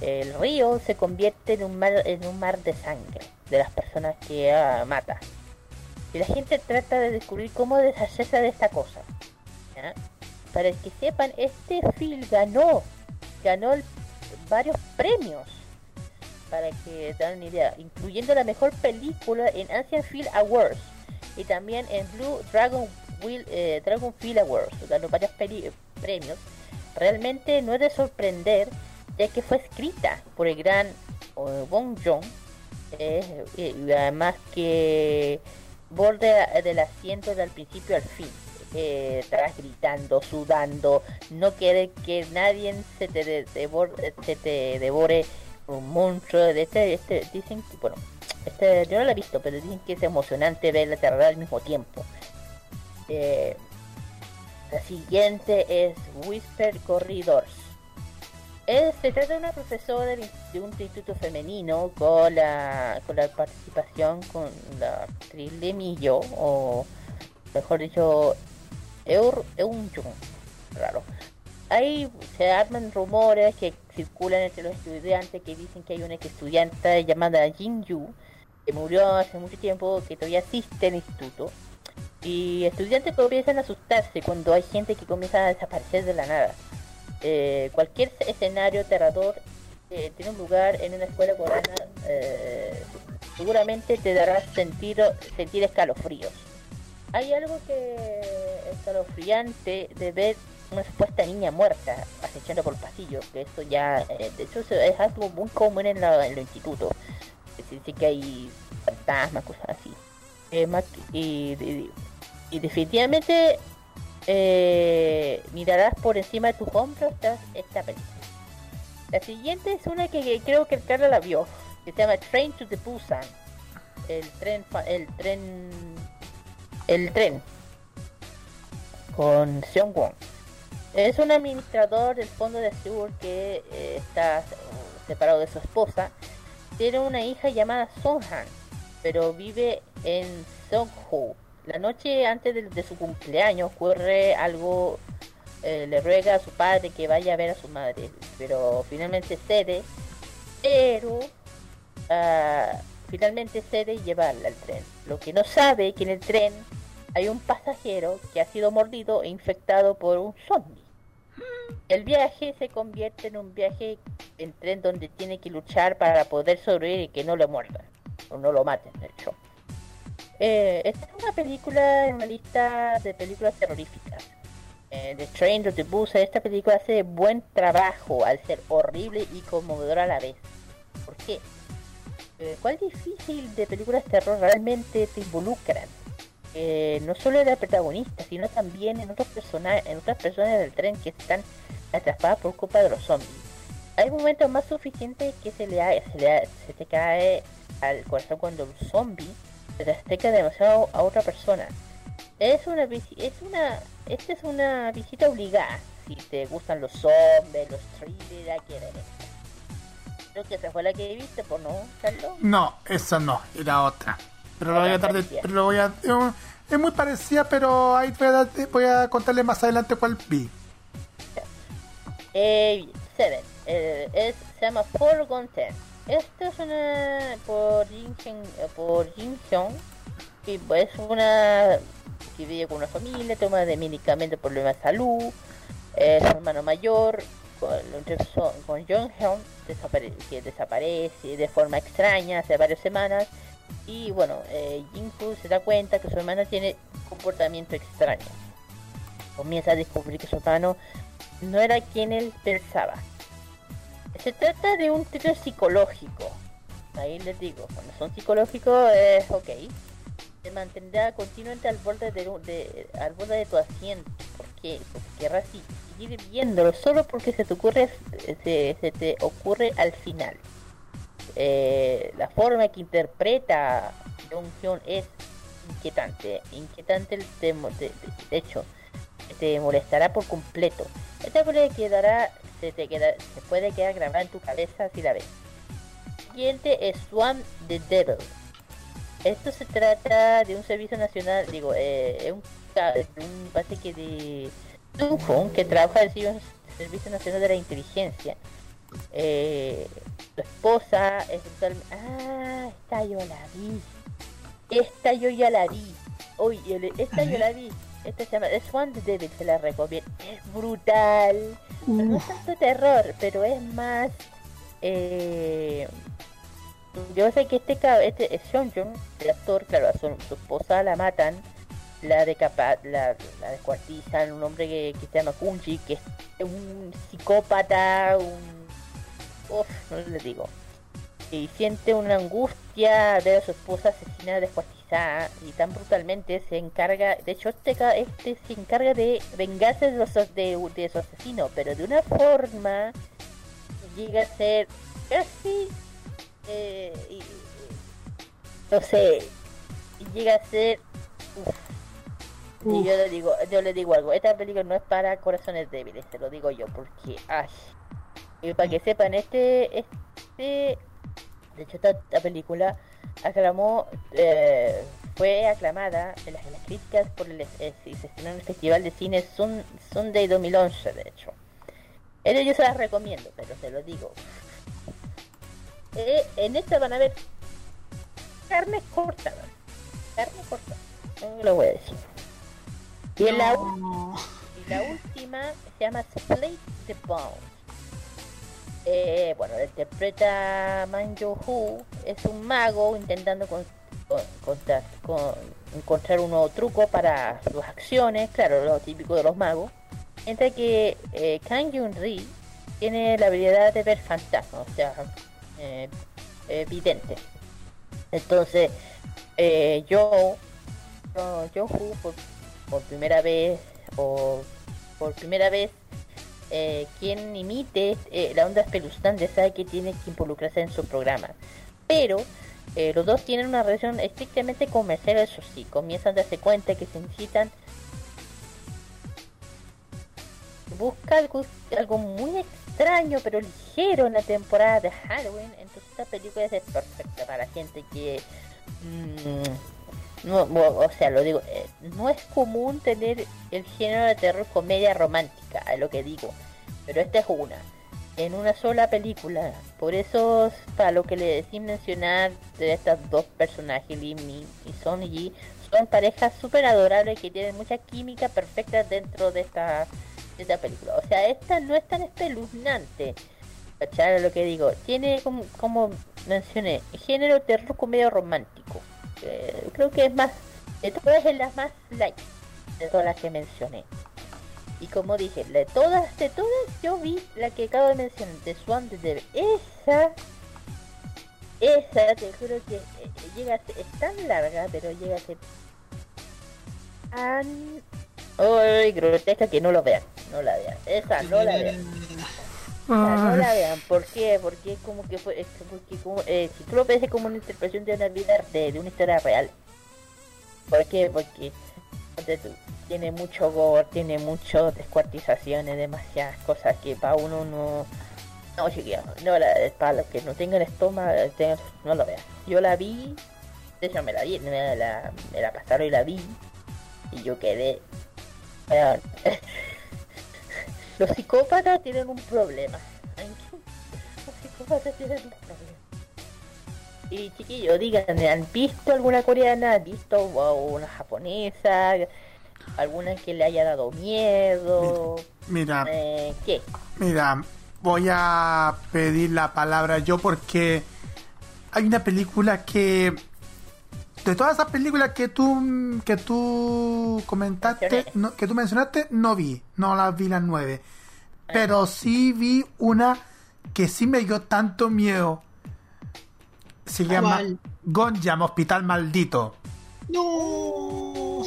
El río se convierte en un mar, en un mar de sangre de las personas que ah, mata. Y la gente trata de descubrir cómo deshacerse de esta cosa. ¿ya? Para que sepan, este film ganó, ganó varios premios. Para que tengan una idea, incluyendo la mejor película en Asian Film Awards y también en Blue Dragon Wheel, eh, Dragon Film Awards. Ganó varios peli- premios. Realmente no es de sorprender, ya que fue escrita por el gran eh, Bong eh, y además que borde del asiento del principio al fin. Eh, gritando, sudando, no quiere que nadie se te, de- devore, se te devore un monstruo. De este, este, dicen que, bueno, este, yo no lo he visto, pero dicen que es emocionante ver la terror al mismo tiempo. Eh, la siguiente es Whisper Corridors. Es- se trata de una profesora de, de un instituto femenino con la, con la participación con la actriz Lee Yo, o mejor dicho, Eur Eun-jung. Raro. Ahí se arman rumores que circulan entre los estudiantes que dicen que hay una estudiante llamada Jin Yu que murió hace mucho tiempo, que todavía asiste al instituto. Y estudiantes comienzan a asustarse cuando hay gente que comienza a desaparecer de la nada. Eh, cualquier escenario aterrador eh, tiene un lugar en una escuela coreana, eh, seguramente te dará sentir, sentir escalofríos. Hay algo que escalofriante de ver una supuesta niña muerta acechando por el pasillo, que eso ya, eh, de hecho es algo muy común en, la- en los institutos. Es decir, que hay fantasmas, cosas así. Eh, y- y definitivamente eh, mirarás por encima de tus hombros esta, esta película. La siguiente es una que, creo que el la vio, que se llama Train to the Busan. El tren, el tren, el tren, con Seong Won. Es un administrador del fondo de Seúl que eh, está eh, separado de su esposa. Tiene una hija llamada Songhan, pero vive en Seongho. La noche antes de, su cumpleaños ocurre algo, eh, le ruega a su padre que vaya a ver a su madre, pero finalmente cede, pero ah, finalmente cede y llevarla al tren. Lo que no sabe que en el tren hay un pasajero que ha sido mordido e infectado por un zombie. El viaje se convierte en un viaje en tren donde tiene que luchar para poder sobrevivir y que no lo muerdan, o no lo maten, de hecho. Eh, esta es una película en una lista de películas terroríficas. Eh, The Train to the Busan, esta película hace buen trabajo al ser horrible y conmovedora a la vez. ¿Por qué? Eh, ¿Cuál difícil de películas de terror realmente te involucran? Eh, no solo en la protagonista, sino también en otros en otras personas del tren que están atrapadas por culpa de los zombies. Hay momentos más suficientes que se le, ha- se le ha- se te cae al corazón cuando el zombie se acerca demasiado a otra persona. Es una es una esta es una visita obligada si te gustan los zombies, los thrillers, ver esto. Creo que esa fue la que viste, por no, Carlos. No, esa no, era otra. Pero lo voy a tratar de- Parecía. pero lo voy a, es muy parecida, pero ahí voy a, voy a contarle más adelante cuál vi. Eh, Seven. Eh, es, se llama Forgotten Esta es una por Jin eh, por Jin Hyun. Pues, es una que vive con una familia, toma de medicamentos problemas de salud. Eh, su hermano mayor con, con Jong Hyun que desaparece de forma extraña hace varias semanas. Y bueno, eh, Jin Fu se da cuenta que su hermana tiene comportamiento extraño. Comienza a descubrir que su hermano no era quien él pensaba. Se trata de un thriller psicológico. Ahí les digo, cuando son psicológicos es ok. Te mantendrá continuamente al borde de, de- al borde de tu asiento. ¿Por qué? Porque si- seguir viéndolo solo porque se te ocurre se, se te ocurre al final. Eh, la forma que interpreta Jung Hyun es inquietante. Inquietante de, de- de hecho, te molestará por completo. Esta puede quedará, se te queda, se puede quedar grabada en tu cabeza si la ves. Siguiente es Swan the Devil. Esto se trata de un servicio nacional, digo, eh, es un, un parece que de Dunhong que trabaja en el Servicio Nacional de la Inteligencia. Eh, su esposa es total- Ah, esta yo la vi. Esta yo ya la vi. Le- esta yo la vi. Esta se llama Swan the Devil, se la recomiendo. Es brutal. No es tanto terror, pero es más. Eh, yo sé que este este es Sean el actor, claro, a su, su esposa la matan, la decapa, la, la descuartizan, un hombre que, que se llama Kunji, que es un psicópata, un Uf, no les digo. Y siente una angustia ver a su esposa asesinada, descuartizada y tan brutalmente se encarga, de hecho este, este se encarga de vengarse de, los, de, de su asesino, pero de una forma llega a ser casi, eh, y- no sé, llega a ser, uf. y yo le digo, yo le digo algo, esta película no es para corazones débiles, te lo digo yo, porque, ay, Y para que sepan, este, este, de hecho esta, esta película aclamó, eh, fue aclamada en las, en las críticas por el, eh, y se estrenó en el Festival de Cine Sun, Sunday 2011, de hecho. Pero yo se las recomiendo, pero se lo digo. Eh, en esta van a ver carne cortada. Carne cortada. No lo voy a decir. Y en la, y última se llama Split the Bone. Eh, bueno, interpreta Man Yo-Hu, es un mago intentando con- con- contra- con- encontrar un nuevo truco para sus acciones, claro, lo típico de los magos. Mientras que eh, Kang Yun-ri tiene la habilidad de ver fantasmas, o sea, eh, eh, vidente. Entonces, eh, yo, yo, Yo-Hu, por, por primera vez, o por primera vez, eh, quien imite eh, la onda espeluznante sabe que tiene que involucrarse en su programa. Pero eh, los dos tienen una relación estrictamente comercial, eso sí, comienzan a darse cuenta que se necesitan busca algo, muy extraño pero ligero en la temporada de Halloween, entonces esta película es perfecta para gente que mm, no, o sea, lo digo, eh, no es común tener el género de terror comedia romántica, es lo que digo, pero esta es una, en una sola película, por eso para lo que le decís mencionar de estas dos personajes, Lee Min y Son Yi, son parejas súper adorables que tienen mucha química perfecta dentro de esta, de esta película, o sea, esta no es tan espeluznante, ¿cachai? Lo que digo, tiene como, como mencioné, género terror comedia romántico. Eh, creo que es más, de todas es la más light de todas las que mencioné. Y como dije, de todas, de todas, yo vi la que acabo de mencionar, de Swan de. Esa, esa, te juro que eh, llega a ser, es tan larga, pero llega a ser tan... Ay, grotesca que no lo vean, no la vean. Esa, no la vean. O sea, no la vean, ¿por qué? Porque es como que fue, es como que como, eh, si tú lo ves es como una interpretación de una vida, de, de una historia real. ¿Por qué? Porque tiene mucho gore, tiene muchas descuartizaciones, demasiadas cosas que para uno no... No, no, la, para los que no tengan estómago, tengan- no lo vean. Yo la vi, de hecho me la vi, me la, me la pasaron y la vi, y yo quedé... los psicópatas tienen un problema. Los psicópatas tienen un problema. Y chiquillos, díganme, ¿han visto alguna coreana? ¿Han visto wow, una japonesa? ¿Alguna que le haya dado miedo? Mira, Eh, ¿Qué? mira, voy a pedir la palabra yo porque hay una película que de todas esas películas que tú que tú comentaste, no- que tú mencionaste, no vi, no las vi las nueve, pero sí vi una que sí me dio tanto miedo. Se llama. Gonjam, Hospital Maldito. No.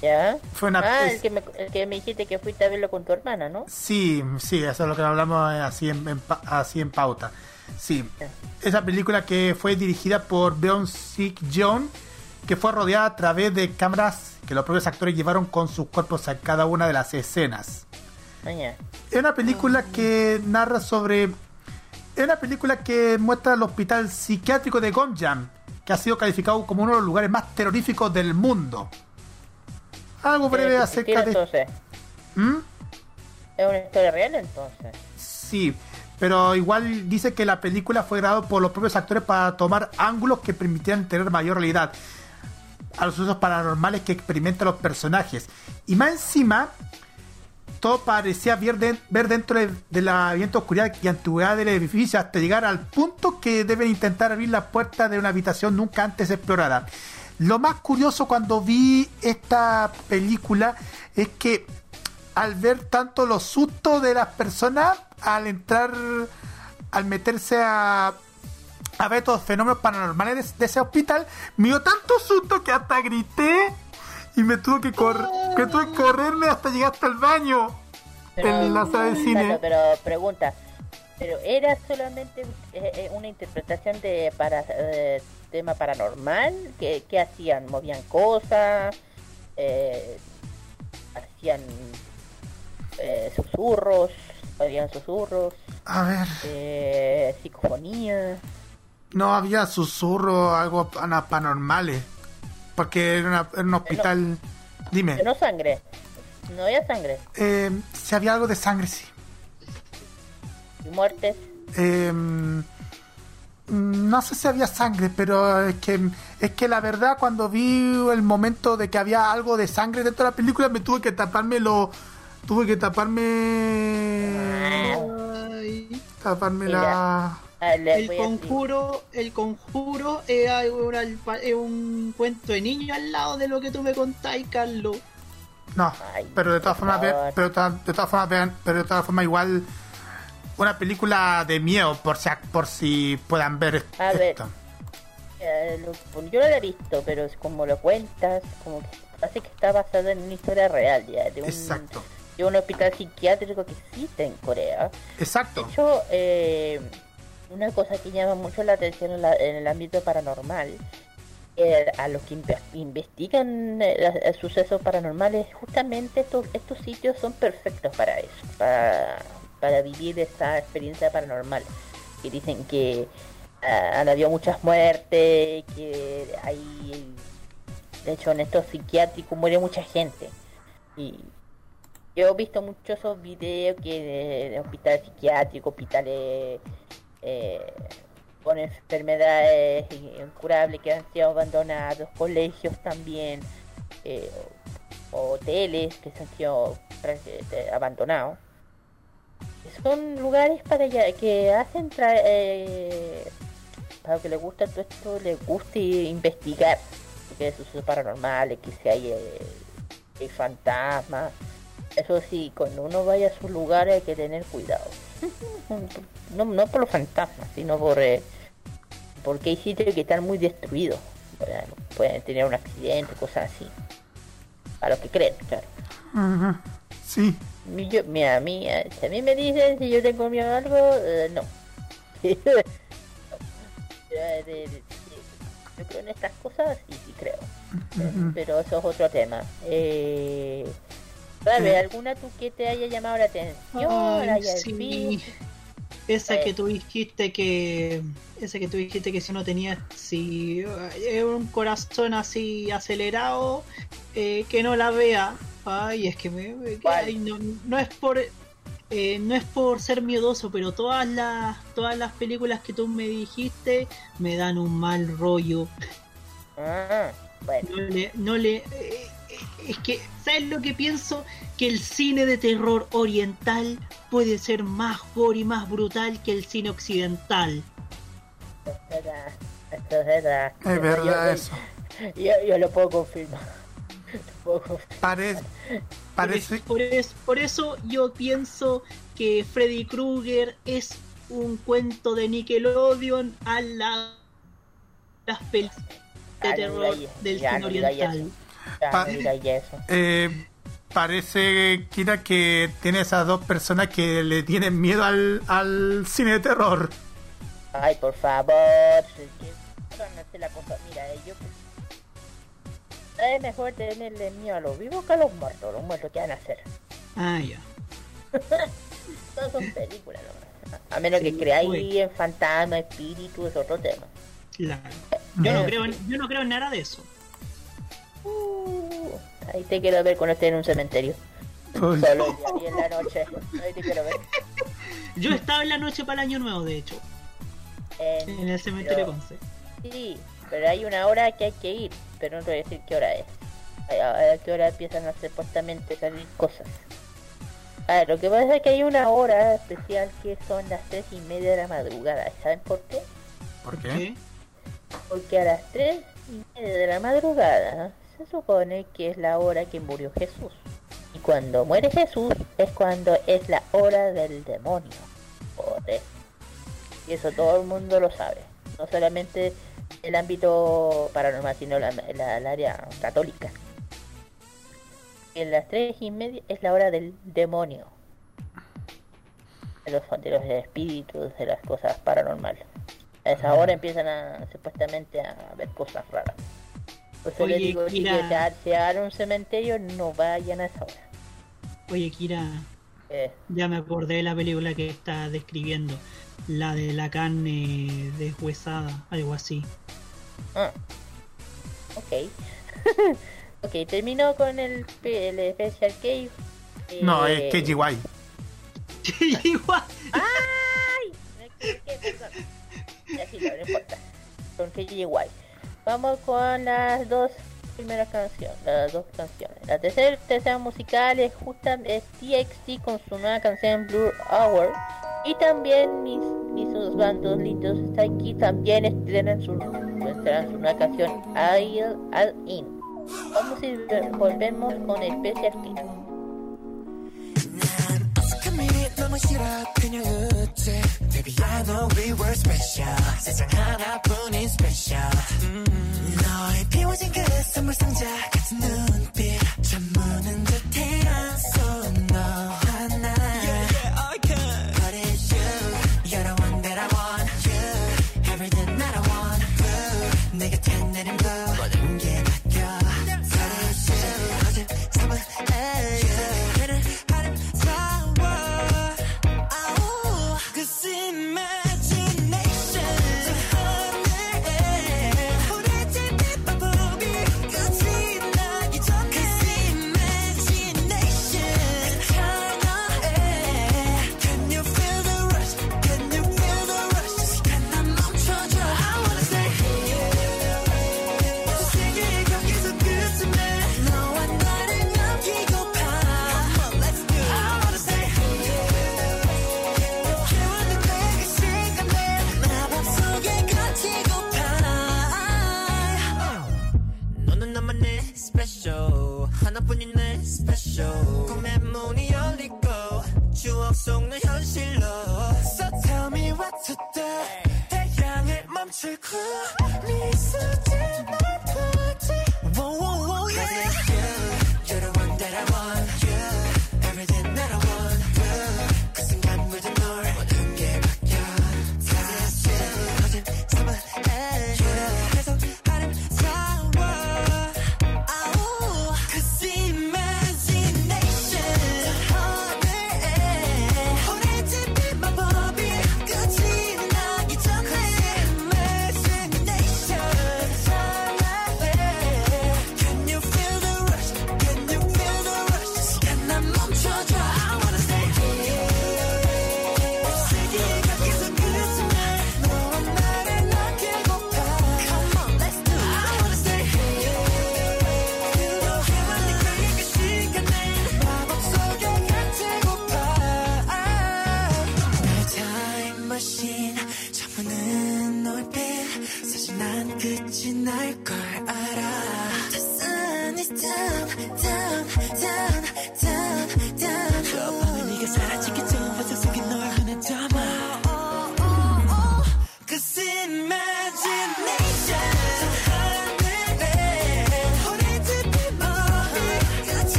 ¿Ya? Fue una ah, el que, me, el que me dijiste que fuiste a verlo con tu hermana, ¿no? Sí, sí, eso es lo que hablamos así en, en así en pauta. Sí, esa película que fue dirigida por Beon Sik Jeon, que fue rodeada a través de cámaras que los propios actores llevaron con sus cuerpos a cada una de las escenas. Es una película que narra sobre. Es una película que muestra el hospital psiquiátrico de Gonjam, que ha sido calificado como uno de los lugares más terroríficos del mundo. Algo breve acerca de. ¿Mm? ¿es una historia real entonces? Sí, pero igual dice que la película fue grabada por los propios actores para tomar ángulos que permitieran tener mayor realidad a los usos paranormales que experimentan los personajes. Y más encima, todo parecía ver, ver dentro de, de la viento oscuridad y antigüedad del edificio hasta llegar al punto que deben intentar abrir la puerta de una habitación nunca antes explorada. Lo más curioso cuando vi esta película es que al ver tanto los sustos de las personas al entrar, al meterse a, a ver estos fenómenos paranormales de, de ese hospital, me dio tanto susto que hasta grité y me tuve que correr, que tuve que correrme hasta llegar hasta el baño en la sala de cine. Claro, pero pregunta, ¿pero era solamente eh, eh, una interpretación de para eh, tema paranormal? ¿Qué, qué hacían? ¿Movían cosas? Eh, ¿Hacían eh, susurros? Habían susurros, A ver, eh, psicofonía. no había susurro, algo paranormales. Porque era, una- era un hospital. Dime, No sangre, no había sangre. eh, si había algo de sangre, sí. Y muertes, Eh, mm, no sé si había sangre, pero es que, es que la verdad cuando vi el momento de que había algo de sangre dentro de la película me tuve que taparme lo... Tuve que taparme... Ay, Taparme Mira. la... el conjuro, el conjuro es, algo- una- es un cuento de niño al lado de lo que tú me contáis, Carlos. No, Ay, pero de todas formas, pero de todas- formas, pero de todas formas igual una película de miedo por si por si puedan ver A ver. esto. Eh, lo- yo no lo he visto, pero es como lo cuentas, como que parece que está basado en una historia real ya, de un, Exacto, de un hospital psiquiátrico que existe en Corea. De exacto. hecho, eh, una cosa que llama mucho la atención en, la- en el ámbito paranormal, eh, a los que inve- investigan eh, sucesos paranormales, justamente estos, estos sitios son perfectos para eso, para, para vivir esa experiencia paranormal. Que dicen que ah, han habido muchas muertes, que hay, de hecho, en estos psiquiátricos muere mucha gente. Y yo he visto muchos esos videos que de, hospitales psiquiátricos, hospitales eh, con enfermedades incurables que han sido abandonados, colegios también, eh, hoteles que se han sido prácticamente abandonados. Son lugares para que hacen tra- eh, para que les gusta todo esto, les guste investigar que es sucesos paranormales, que si hay, eh, hay fantasmas. Eso sí, cuando uno vaya a sus lugares hay que tener cuidado. No, no por los fantasmas, sino por eh, porque hay sitios que están muy destruidos. Pueden, pueden tener un accidente, cosas así. A lo que creen, claro. Sí, Yo, mira, a mí, eh, si a mí me dicen si yo tengo miedo a algo, eh, no. Yo creo en estas cosas y sí creo. Pero eso es otro tema. Eh, Eh. ¿alguna tú que te haya llamado la atención? Ay, sí. Esa Eh. que tú dijiste que. Esa que tú dijiste que si uno tenía. Si eh, un corazón así acelerado, eh, que no la vea. Ay, es que me. ay, no, no es por. eh, no es por ser miedoso, pero todas las todas las películas que tú me dijiste me dan un mal rollo. Ah, bueno, No le, no le eh, eh, es que ¿sabes lo que pienso? Que el cine de terror oriental puede ser más gore y más brutal que el cine occidental. esto es verdad. Esto es verdad. es verdad yo, eso. Yo, yo lo puedo confirmar. Lo puedo confirmar. Parece, parece, Por, es- por eso yo pienso que Freddy Krueger es un cuento de Nickelodeon a la, las películas de terror del cine oriental. Pa- no eh, parece, Kira, que tiene esas dos personas que le tienen miedo al, al cine de terror. Ay, por favor. no la cosa. Mira, eh, yo. Es mejor tenerle miedo a los vivos que a los muertos. Los muertos, ¿qué van a hacer? Ah, ya. Todas son películas, nomás. A menos Sí, que creáis güey. en fantasma, espíritu, es otro tema. Claro. Yo no, Ujú. creo, en- yo no creo en nada de eso. Uh, ahí te quiero ver cuando estés en un cementerio. Solo en la noche. Ahí te quiero ver. Yo estaba en la noche para el año nuevo, de hecho, En- en el cementerio pero- Conce. Sí, pero hay una hora que hay que ir, pero no te voy a decir qué hora es. A, a qué hora empiezan a supuestamente salir cosas. A ver, lo que pasa es que hay una hora especial que son las tres y media de la madrugada. ¿Saben por qué? ¿Por qué? ¿Qué? Porque a las tres y media de la madrugada se supone que es la hora que murió Jesús. Y cuando muere Jesús es cuando es la hora del demonio. Joder. Y eso todo el mundo lo sabe. No solamente el ámbito paranormal, sino la, la- el área católica. En las tres y media es la hora del demonio. De los, de los espíritus, de las cosas paranormales. A esa hora empiezan a supuestamente a ver cosas raras. Por eso Oye, les digo, Kira. si van a un cementerio, no vayan a esa hora. Oye, Kira, Eh, Ya me acordé de la película que está describiendo. La de la carne deshuesada, algo así. ah. Ok. ok, termino con el, el Special Cave. No, Eh, es KGY. ¡Ay! Me equivoqué, perdón. Ya sí, no, no importa. Con KGY. Vamos con las dos primeras canciones. Las dos canciones. La tercera, tercera musical es justa es TXT con su nueva canción Blue Hour. Y también mis, mis dos bandos lindos Psyche también estrenan su, estrenan su nueva canción I'll, I'll In. Vamos y volvemos con el Special Cave. 싫어 그냥 웃지 Baby I know we were special. 세상 하나뿐인 special. 음, 너의 비워진 그 선물 상자 같은 눈빛. 잠무는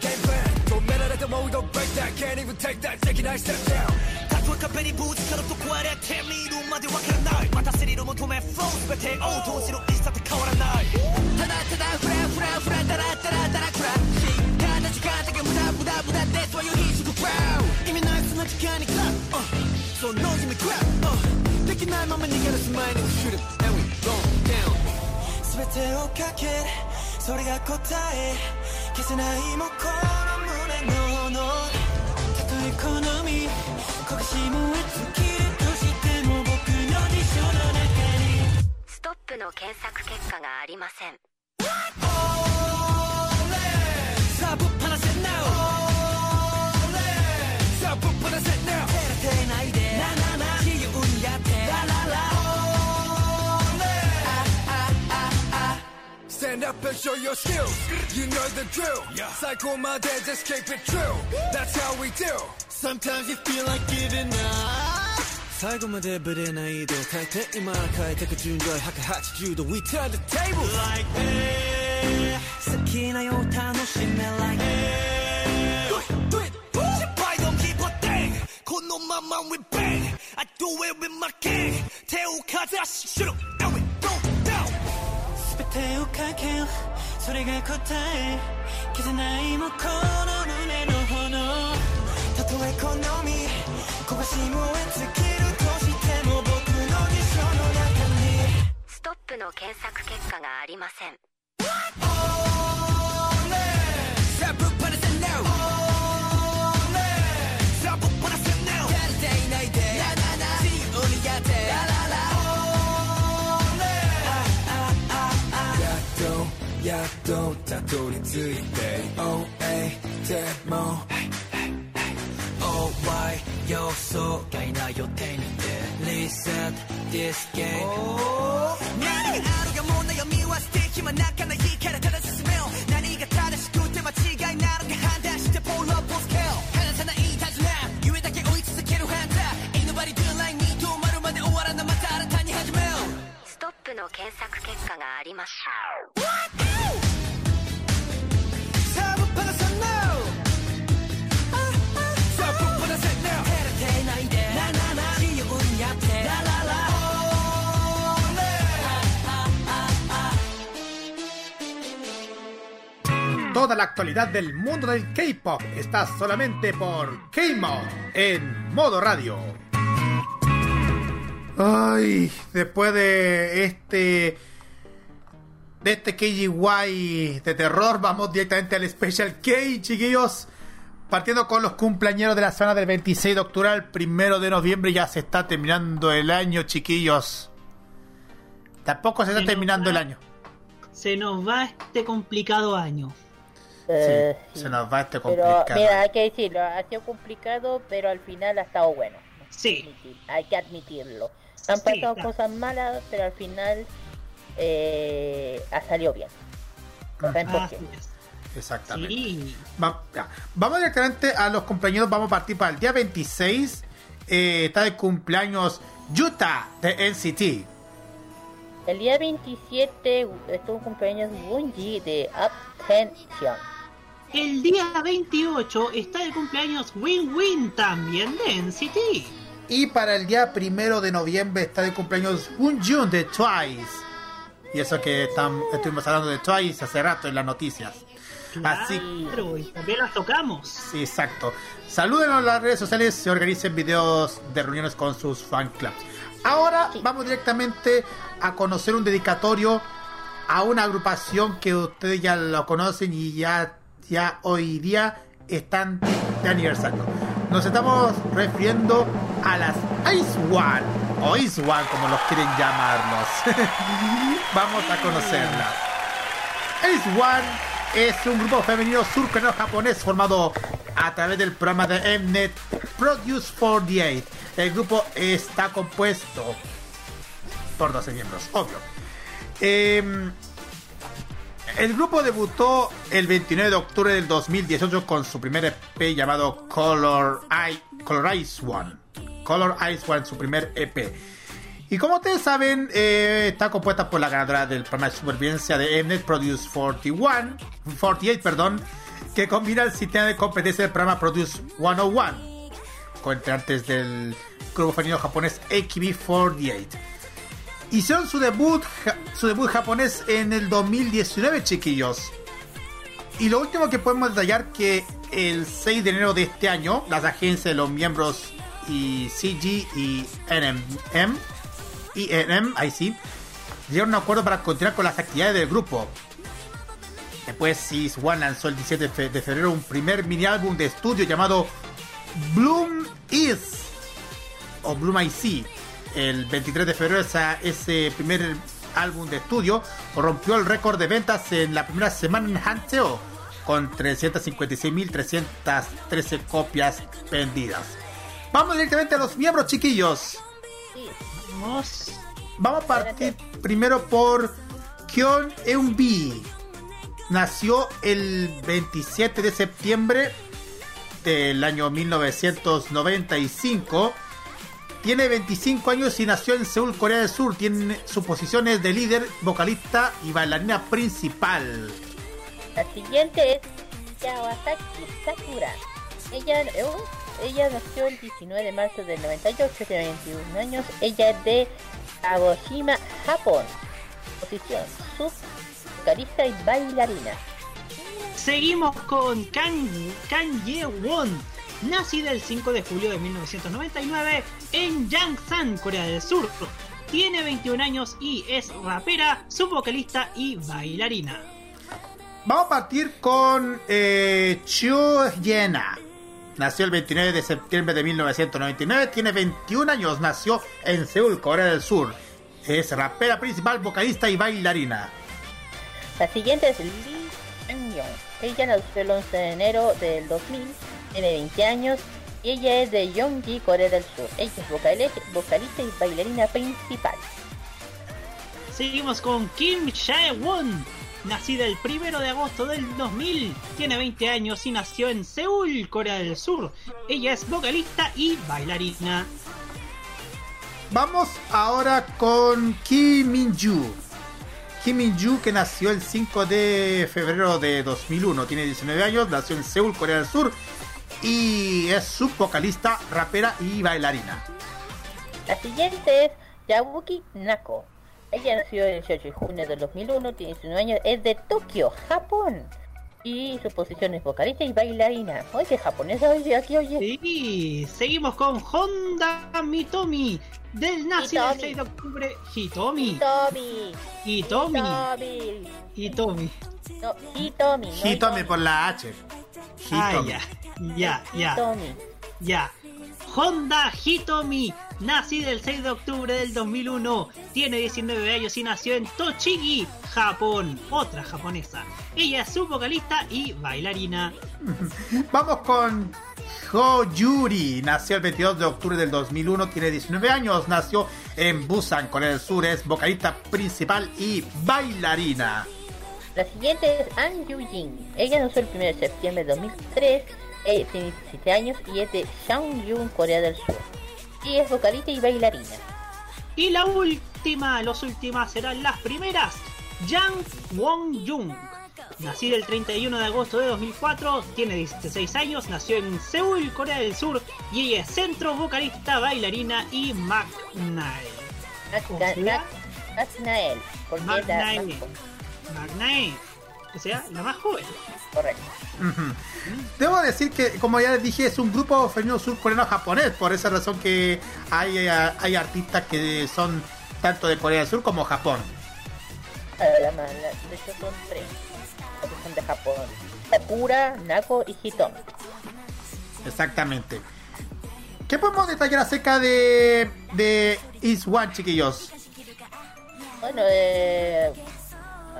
逃さないゲームプレイ止められたモード break that can't even take that できない step down たとえ壁にぶつかると壊れてみるまでわからないまたスリル求め flow 全てを投じる一切って変わらないただただフラフラフラダラダラダラクラッシーただ時間だけ無駄無駄無駄 That's why you hit the ground 意味ないその時間にクラップ、uh, So no give me crap、uh, できないまま逃げ出す前に shoot it and we go down 全てをかけるそれが答え消せないもこの胸のたとえ好みこがし燃え尽きるとしても僕の辞書の中にストップの検索結果がありません。and show your skills. You know the drill. Psycho my dad, just keep it true. That's how we do. Sometimes you feel like giving up 最後までブレないで変えて今変えてく順序180度 We turn the table Like hey 好きなよ楽しめ Like hey Do it, do it 失敗 don't keep a thing このまま we bang I do it with my king 手をかざし Shoot 'em and we go 手をかけよそれが答え消せないもこの胸の炎たとえ好み焦がし燃え尽きるとしても僕の辞書の中にストップの検索結果がありません。とたどり着いて OA でも OY 予想外な予定にてリセット This game 何あるがも悩みは捨て暇なかないからただ進めよ何が正しくて間違いなのか判断してポールアップをつけよ離さないいたずら夢だけ追い続けるハンザー Ain't nobody do like me 止まるまで終わらなまた新たに始めようストップの検索結果がありました What? Toda la actualidad del mundo del K-pop está solamente por K-Mod en modo radio. Ay, después de este de este KGY de terror, vamos directamente al Special K, chiquillos. Partiendo con los cumpleaños de la semana del 26 de octubre al 1 de noviembre, ya se está terminando el año, chiquillos. Tampoco se está Se terminando el año. Se nos va este complicado año. Eh, Sí, se nos va este Pero complicado. mira, hay que decirlo, ha sido complicado, pero al final ha estado bueno. Sí. Admitir- Hay que admitirlo. Han pasado cosas malas, pero al final eh, ha salido bien. No. Exactamente. Sí. Va- ya. Vamos directamente a los cumpleaños. Vamos a partir para el día 26. Eh, está de cumpleaños Yuta de NCT. El día 27 estuvo un cumpleaños Bungie de Attention. El día 28 está de cumpleaños Win Win también de NCT. Y para el día primero de noviembre está de cumpleaños Jun de Twice. Y eso que están, estuvimos hablando de Twice hace rato en las noticias. Así Claro, y también las tocamos. Sí, exacto. Saluden en las redes sociales, se organicen videos de reuniones con sus fan clubs. Ahora vamos directamente a conocer un dedicatorio a una agrupación que ustedes ya lo conocen y ya, ya hoy día están de aniversario. Nos estamos refiriendo a las Ice One, o Ice One como los quieren llamarlos. vamos a conocerlas. Ace One es un grupo femenino surcoreano japonés formado a través del programa de Mnet Produce 48. El grupo está compuesto por 12 miembros, obvio. Em, el grupo debutó el 29 de octubre del 2018 con su primer EP llamado Color, Color Ice One. Color Ice One, su primer EP. Y como ustedes saben, eh, está compuesta por la ganadora del programa de supervivencia de Mnet Produce 41, 48, perdón, que combina el sistema de competencia del programa Produce 101 con integrantes del grupo femenino japonés AKB48. Hicieron su debut, su debut japonés en el 2019, chiquillos. Y lo último que podemos detallar que el 6 de enero de este año, las agencias de los miembros y CG y NMM, y NM, ahí llegaron a un acuerdo para continuar con las actividades del grupo. Después, Sis One lanzó el 17 de fe- de febrero un primer mini álbum de estudio llamado Bloom Is o Bloom IC. El 23 de febrero esa- ese primer álbum de estudio rompió el récord de ventas en la primera semana en Hanteo con 356.313 copias vendidas. Vamos directamente a los miembros chiquillos. Vamos. Vamos a partir primero por Kyon Eunbi. nació el 27 de septiembre del año 1995. Tiene 25 años y nació en Seúl, Corea del Sur. Tiene sus posiciones de líder, vocalista y bailarina principal. La siguiente es Kawasaki Sakura. Ella, eh, ella nació el 19 de marzo del 98, tiene 21 años. Ella es de Kagoshima, Japón. Posición sub, vocalista y bailarina. Seguimos con Kang, Kang Ye-won, nacida el 5 de julio de 1999 en Yangsan, Corea del Sur. Tiene 21 años y es rapera, subvocalista y bailarina. Vamos a partir con eh, Chiu Yena. Nació el 29 de septiembre de 1999, tiene 21 años, nació en Seúl, Corea del Sur. Es rapera principal, vocalista y bailarina. La siguiente es Lee Eun-young. Ella nació el 11 de enero del 2000, tiene 20 años ella es de Yonggi, Corea del Sur. Ella es vocalista y bailarina principal. Seguimos con Kim Chae-won, nacida el 1 de agosto del 2000, tiene 20 años y nació en Seúl, Corea del Sur. Ella es vocalista y bailarina. Vamos ahora con Kim Min-ju. Kim Min-ju, que nació el 5 de febrero de 2001, tiene 19 años, nació en Seúl, Corea del Sur, y es subvocalista, rapera y bailarina. La siguiente es Yabuki Nako. Ella nació el 18 de junio del 2001, tiene 19 años, es de Tokio, Japón. Y su posición es vocalista y bailarina. Oye, japonesa hoy de aquí, oye. Y seguimos con Honda Mitomi, del nacido el Hitomi. 6 de octubre. Hitomi. Hitomi. Hitomi. Hitomi. Hitomi. No, Hitomi. no Hitome por la H. Ah, Hitome. ya. Ya, ya. Hitomi. Ya. Honda Hitomi, nacida el 6 de octubre del 2001, tiene 19 años y nació en Tochigi, Japón, otra japonesa. Ella es subvocalista y bailarina. Vamos con Ho Yuri. Nació el 22 de octubre del 2001, tiene 19 años, nació en Busan, Corea del Sur, es vocalista principal y bailarina. La siguiente es An Yu-jin. Ella nació el 1 de septiembre de 2003, eh, tiene 17 años y es de Shangyun, Corea del Sur. Y es vocalista y bailarina. Y la última, los últimas serán las primeras. Yang Won-jung. Nacida el 31 de agosto de 2004, tiene 16 años, nació en Seúl, Corea del Sur, y ella es centro, vocalista, bailarina y McNair. O sea, Magnae. O sea, la más joven. Correcto. Debo decir que, como ya les dije, es un grupo femenino surcoreano-japonés, por esa razón que hay, eh, hay artistas que son tanto de Corea del Sur como Japón. La de hecho son tres. Son de Japón. Sakura, Nako y Hitomi. Exactamente. ¿Qué podemos detallar acerca de, de Is One, chiquillos? Bueno, eh,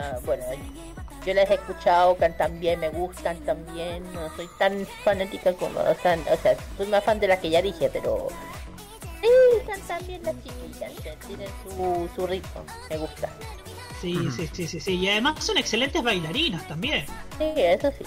ah, bueno, yo las he escuchado, cantan bien, me gustan también. No soy tan fanática como, o sea, o sea, soy más fan de las que ya dije, pero sí, cantan bien las chiquillas, eh, tienen su, su ritmo, me gusta. Sí, sí, sí, sí, sí. Y además son excelentes bailarinas también. Sí, eso sí.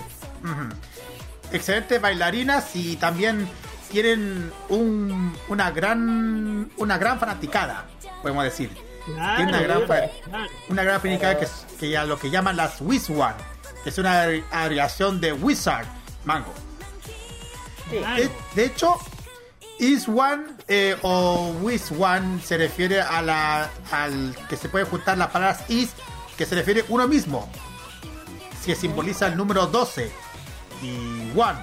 Excelentes bailarinas y también tienen un, una gran una gran fanaticada, podemos decir. Claro, Tiene una gran, claro, una gran que, es- que ya lo que llaman las Wiz One. que Es una abreviación de Wizard, Mango. Sí. Claro. De, de hecho, Is One eh, o Wiz One se refiere a la al que se puede juntar las palabras is, que se refiere uno mismo, que simboliza el número 12, y One,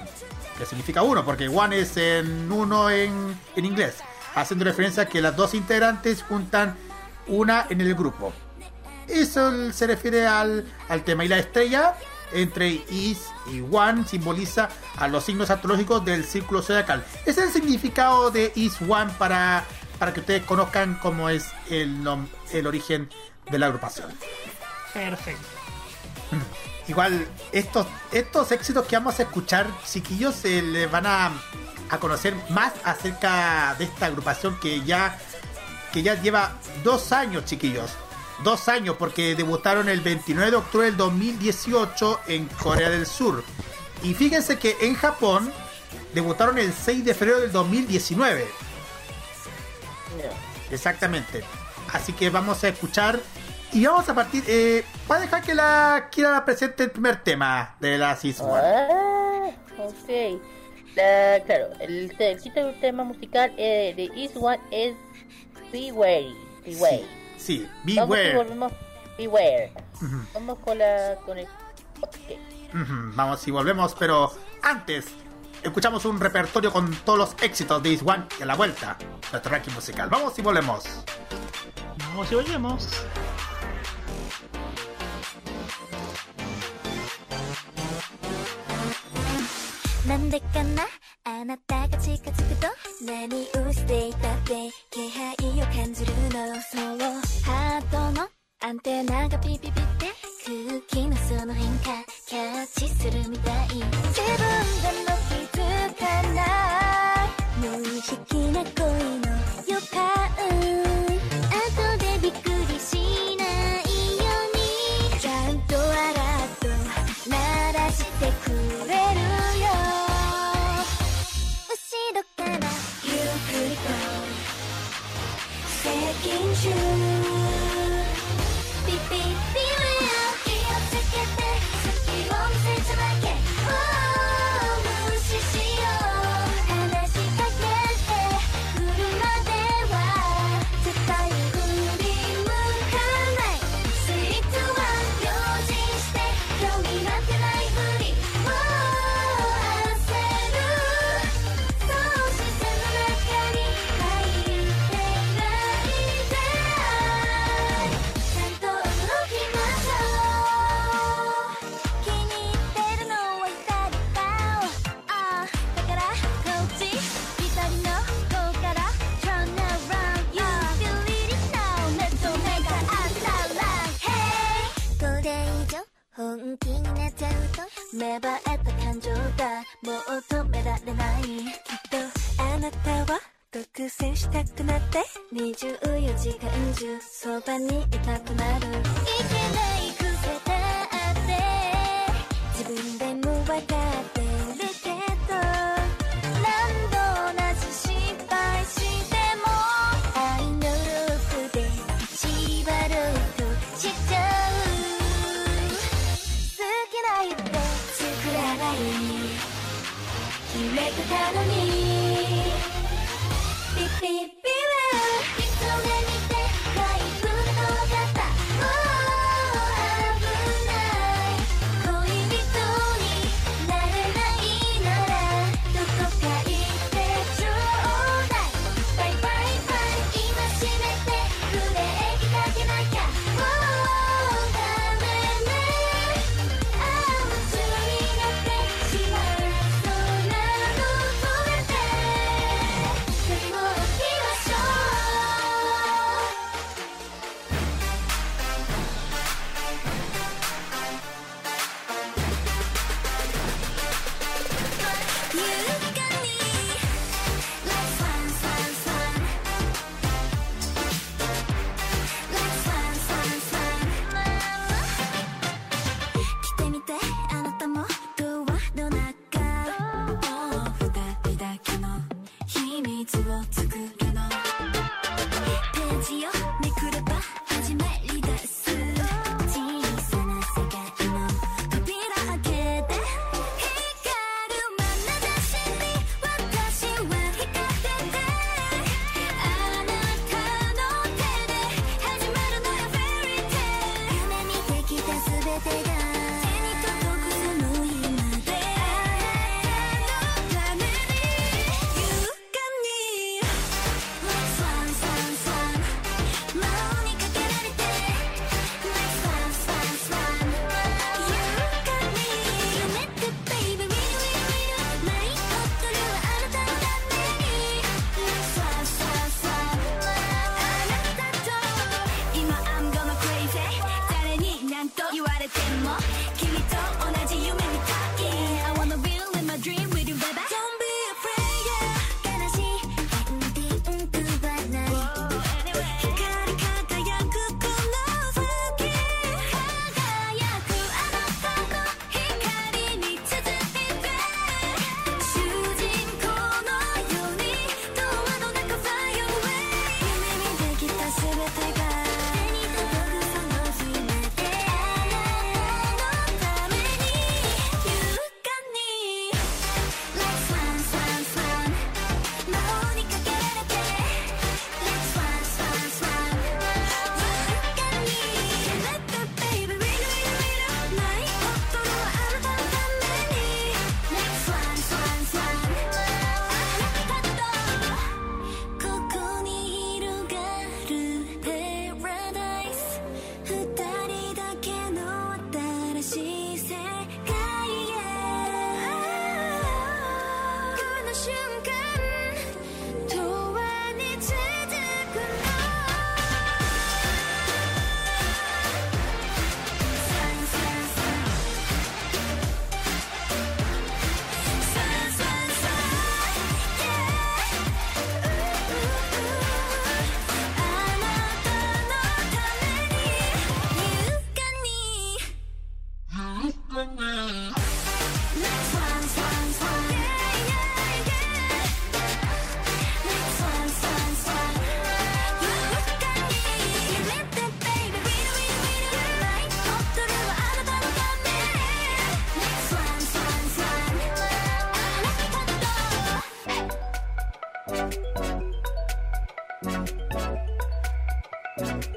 que significa uno, porque One es en uno en, en inglés, haciendo referencia a que las dos integrantes juntan una en el grupo. Eso se refiere al, al tema. Y la estrella entre Is y One simboliza a los signos astrológicos del círculo zodiacal. Ese es el significado de Is One para, para que ustedes conozcan cómo es el, nom- el origen de la agrupación. Perfecto. Igual, estos, estos éxitos que vamos a escuchar, chiquillos, se les van a, a conocer más acerca de esta agrupación que ya, que ya lleva dos años, chiquillos. dos años porque debutaron el 29 de octubre del 2018 en Corea del Sur. Y fíjense que en Japón debutaron el 6 de febrero del 2019. Exactamente. Así que vamos a escuchar y vamos a partir. Eh, va a dejar que la Kira la presente el primer tema de la Season One. Ah, ok. La- claro, el, el del tema musical eh, de East One es Beware. Beware. Sí, Vamos y Beware. volvemos. Beware. Vamos con la. con el. Vamos y volvemos, pero antes escuchamos un repertorio con todos los éxitos de Is One y a la vuelta nuestro ranking musical. Vamos y volvemos. Vamos y volvemos. あなたが近づくと何をしていたって気配を感じるのそう。ハートのアンテナがピピピって空気のその変化キャッチするみたい。自分で芽生えた感情がもう止められない。きっとあなたは独占したくなって24時間中そばにいたくなる。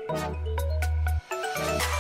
We'll be.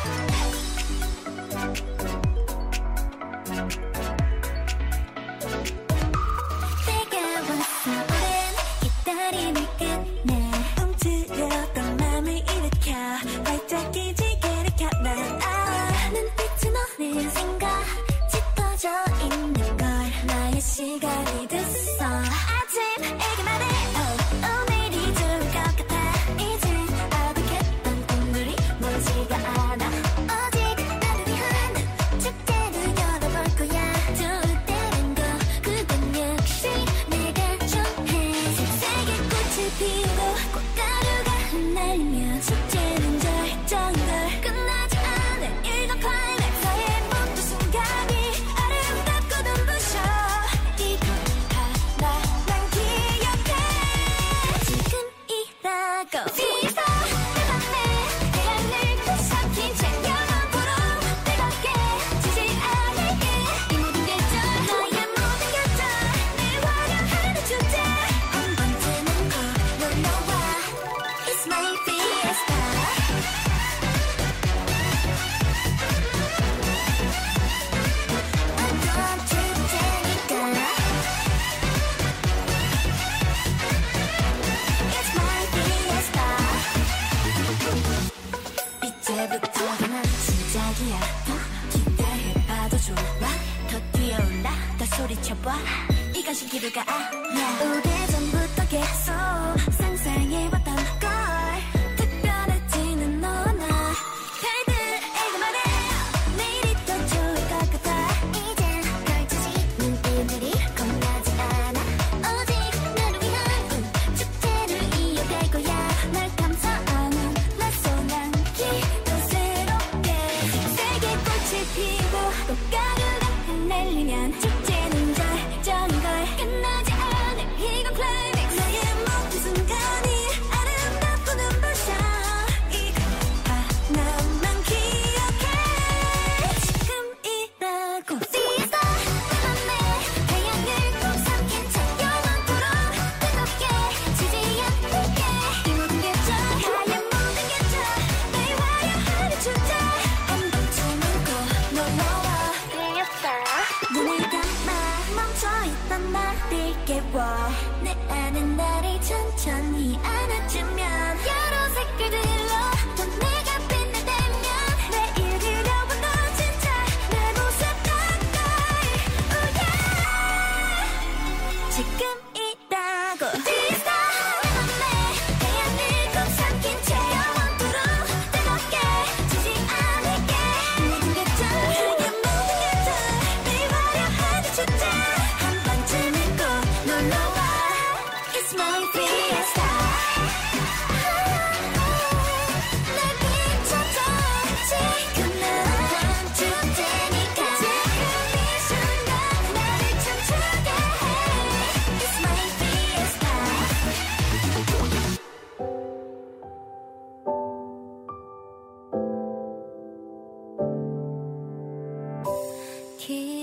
kid.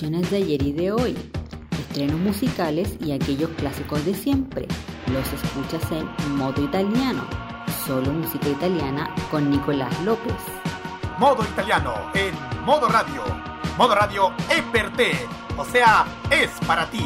de ayer y de hoy, estrenos musicales y aquellos clásicos de siempre. Los escuchas en Modo Italiano, solo música italiana con Nicolás López. Modo Italiano en Modo Radio. Modo Radio es o sea, es para ti.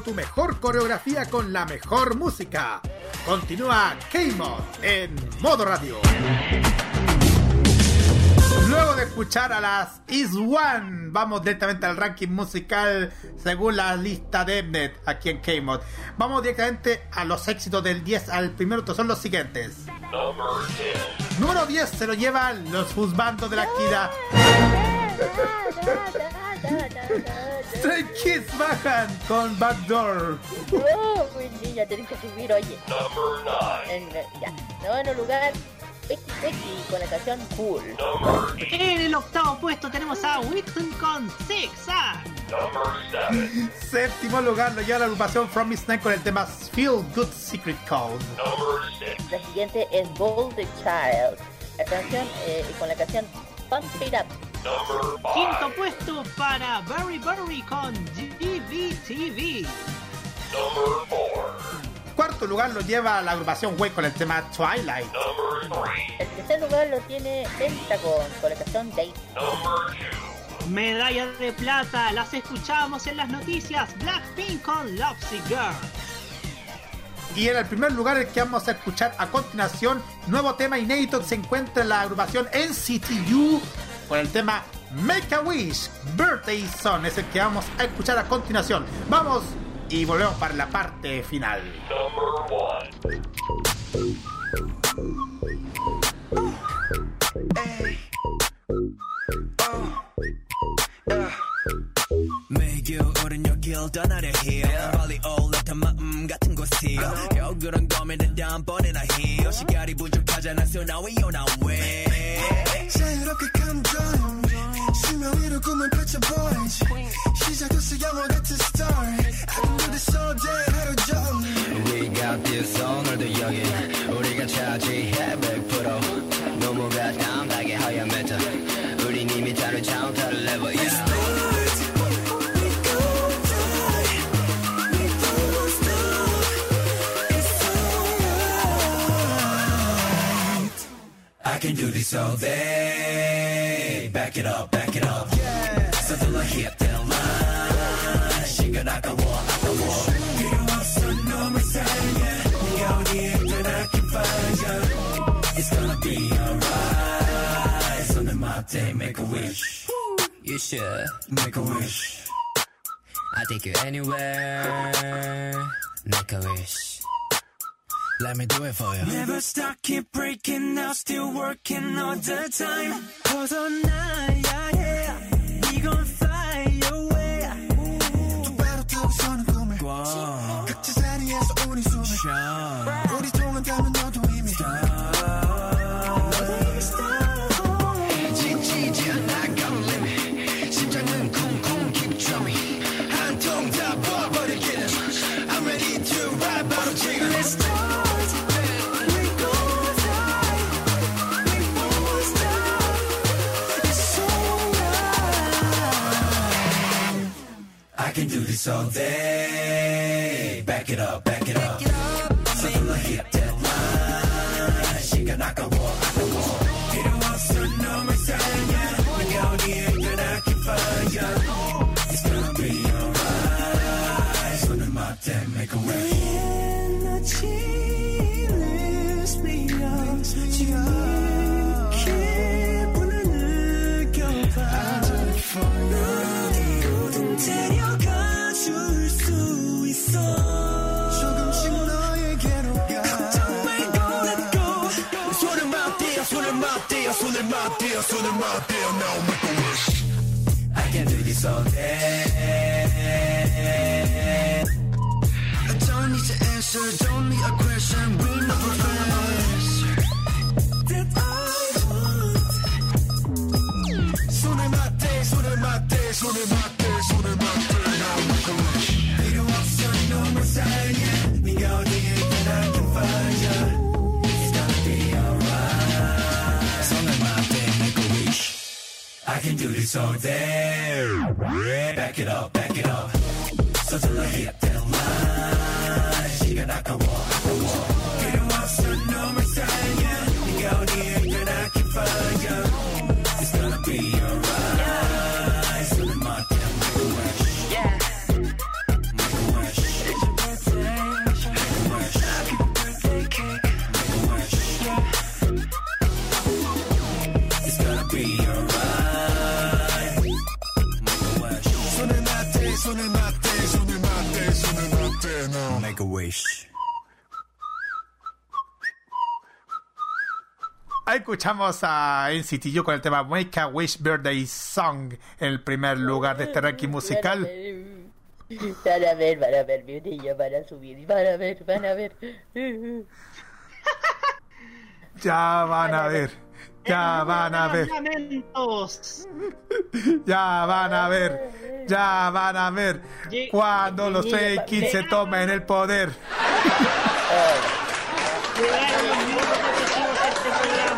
Tu mejor coreografía con la mejor música. Continúa K-Mod en modo radio. Luego de escuchar a las Is One, vamos directamente al ranking musical según la lista de Mnet aquí en K-Mod. Vamos directamente a los éxitos del 10 al primero, que son los siguientes. Número 10 se lo llevan los Husbandos de la Kira. Stray Kids bajan con Backdoor. Oh, muy niña, tenés que subir, oye. En, ya. Noveno lugar, XX con la canción Cool. En el octavo puesto tenemos a Wixon con Zigzag. Séptimo lugar lo lleva la agrupación From Miss Night con el tema Feel Good Secret Code. La siguiente es Golden Child. La canción, eh, con la canción Pump It Up. Quinto puesto para Berry Berry con GBTV. Cuarto lugar lo lleva la agrupación Way con el tema Twilight. El tercer lugar lo tiene Pentagon con la canción Date. Medalla de plata, las escuchamos en las noticias. Blackpink con Lovesick Girl. Y en el primer lugar el que vamos a escuchar a continuación, nuevo tema inédito que se encuentra en la agrupación NCTU con el tema Make a Wish Birthday Song. Es el que vamos a escuchar a continuación. Vamos y volvemos para la parte final. 매주 오른 여길 떠나려 해 빨리 올라탄 마음 같은 곳이 겨울은 고민은 다음번에나 해 시간이 부족하잖아 So now we on our way 자유롭게 감정 수면 위로 꿈을 펼쳐 boys 시작했어 영화 같은 story I can do this all day 하루 종일 We got this 오늘도 여기 우리가 차지해 100% 너무가 담백하게 하얀 메타 우린 이미 다른 차원 다른 레벨 yeah. I can do this all day. Back it up, back it up. 서둘러 hit the line. 시간 아까워, 아까워. 필요 없어, 너무 사랑해. 네가 어디에 있든 I can find you. It's gonna be alright. 손을 맞대, make a wish. You should make a wish. I take you anywhere. Make a wish. Let me do it for you. Never stop, keep breaking now, still working all the time. 벗어나야 해. We gon' fly away. 서는 꿈을 Wow. 각자 자리에서 우리 숨을 this all day. Back it up, back it up. It up, Something like hit that line. She can knock in my deal, so in my deal, now make a wish. I can do this all day. so damn. Back it up, back it up. So a lucky escuchamos a NCT con el tema Make a Wish Birthday Song en el primer lugar de este ranking musical. Van a ver, van a ver, mi niño, van a subir, van a ver, van a ver. Ya van a ver, ya van a ver, ya van a ver, ya van a ver cuando los Kids se tomen el poder. Llegaron los minutos decisivos de este programa.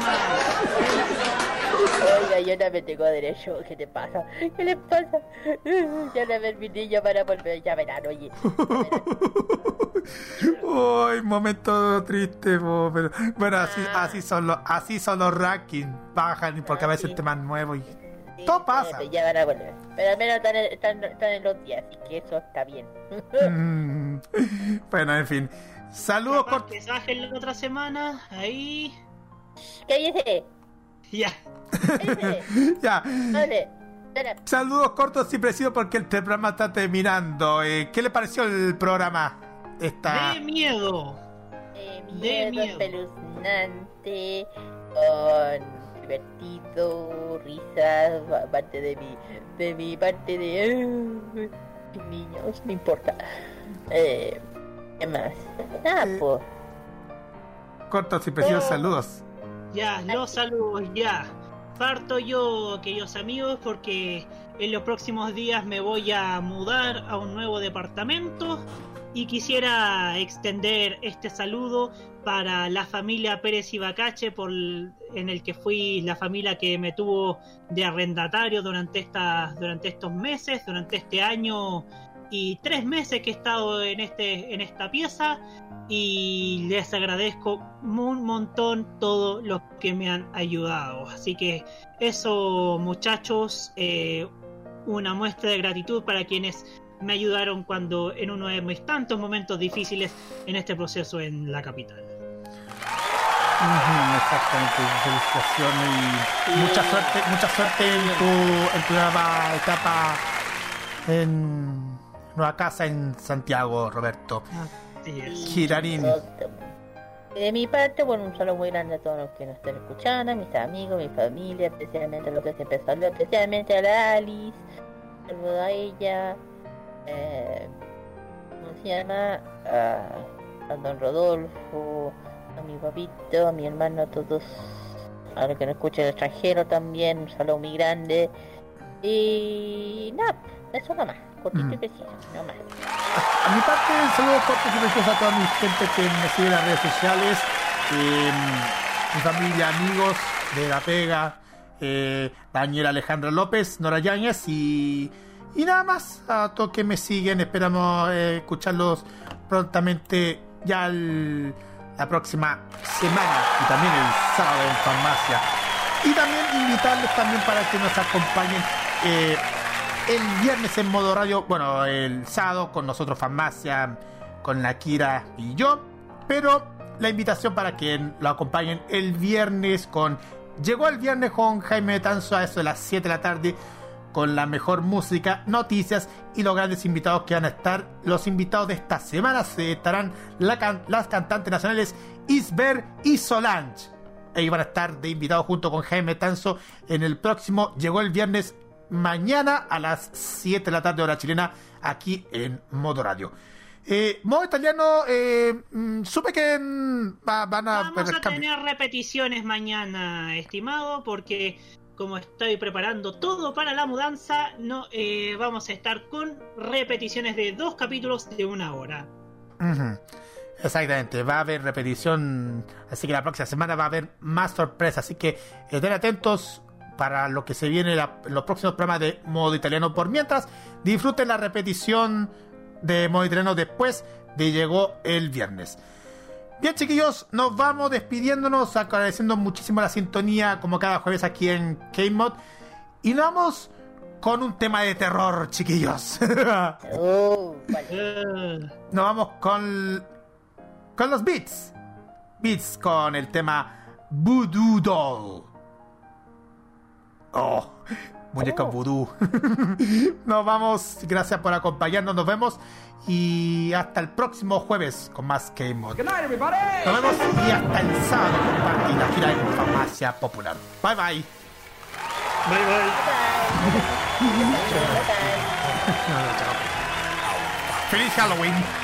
Yo no me tengo derecho. ¿Qué te pasa? ¿Qué le pasa? Ya no ver mi niño para volver. Ya verán, oye. Uy, momento triste, pero bueno, así, así son los, así son los rankings, bajan porque a veces el tema es nuevo y todo pasa. Ya van a volver. Pero al menos están, en- están, están en los días, así que eso está bien. Mm, bueno, en fin. Saludos que bajen la otra semana. Ahí. Cállese. Ya. ya. Vale. Saludos cortos y precisos porque el programa está terminando. Eh, ¿Qué le pareció el programa? Esta... De miedo. Miedo miedo. espeluznante, con divertido, risas, pa- parte de mi, de mi parte de niños, no importa. Eh, ¿Qué más? Nada, pues. Cortos y precisos saludos. Ya, los saludos, ya. Parto yo, queridos amigos, porque en los próximos días me voy a mudar a un nuevo departamento y quisiera extender este saludo para la familia Pérez y Bacache, por en el que fui la familia que me tuvo de arrendatario durante, estas durante estos meses, durante este año y tres meses que he estado en, este, en esta pieza y les agradezco un montón todo lo que me han ayudado. Así que eso muchachos, eh, una muestra de gratitud para quienes me ayudaron cuando en uno de mis tantos momentos difíciles en este proceso en la capital. Exactamente, felicitaciones y mucha suerte, mucha suerte en tu, en tu nueva etapa en nueva casa en Santiago, Roberto. Girarín. De mi parte, bueno, un saludo muy grande a todos los que nos están escuchando, a mis amigos, mi familia, especialmente a los que siempre saludo, especialmente a la Alice, saludo a ella, eh, ¿cómo se llama? A, a don Rodolfo, a mi papito, a mi hermano, a todos, a los que nos escuchan el extranjero también, un saludo muy grande. Y nada, eso nada más, cortito y preciso, nada más. A mi parte, saludos cortos y preciosos a toda mi gente que me sigue en las redes sociales, eh, mi familia, amigos de La Pega, eh, Daniela Alejandra López, Nora Yáñez y, y nada más a todos que me siguen. Esperamos eh, escucharlos prontamente ya el- la próxima semana y también el sábado en farmacia. Y también invitarles también para que nos acompañen eh, el viernes en modo radio, bueno, el sábado con nosotros Farmacia, con la Kira y yo, pero la invitación para que lo acompañen el viernes con... Llegó el viernes con Jaime Tanzo a eso de las 7 de la tarde con la mejor música, noticias y los grandes invitados que van a estar. Los invitados de esta semana se estarán las cantantes nacionales Isber y Solange. Ellos van a estar de invitados junto con Jaime Tanzo en el próximo. Llegó el viernes mañana a las 7 de la tarde hora chilena aquí en Modo Radio. Eh, modo italiano, eh, mm, supe que va- van a Vamos a tener repeticiones mañana, estimado, porque como estoy preparando todo para la mudanza, no eh, vamos a estar con repeticiones de dos capítulos de una hora. Exactamente, va a haber repetición, así que la próxima semana va a haber más sorpresas, así que estén atentos para lo que se viene la- los próximos programas de modo italiano. Por mientras, disfruten la repetición de modo italiano después de llegó el viernes. Bien chiquillos, nos vamos despidiéndonos, agradeciendo muchísimo la sintonía como cada jueves aquí en K-Mod y nos vamos con un tema de terror, chiquillos. Nos vamos con con los beats. Beats con el tema Voodoo Doll. Oh, muñeca oh. vudú. nos vamos. Gracias por acompañarnos. Nos vemos. Y hasta el próximo jueves con más Game Mode. Good night, everybody. Nos vemos y hasta el sábado con la gira en Farmacia Popular. Bye bye. Bye bye. Bye bye. Feliz Halloween.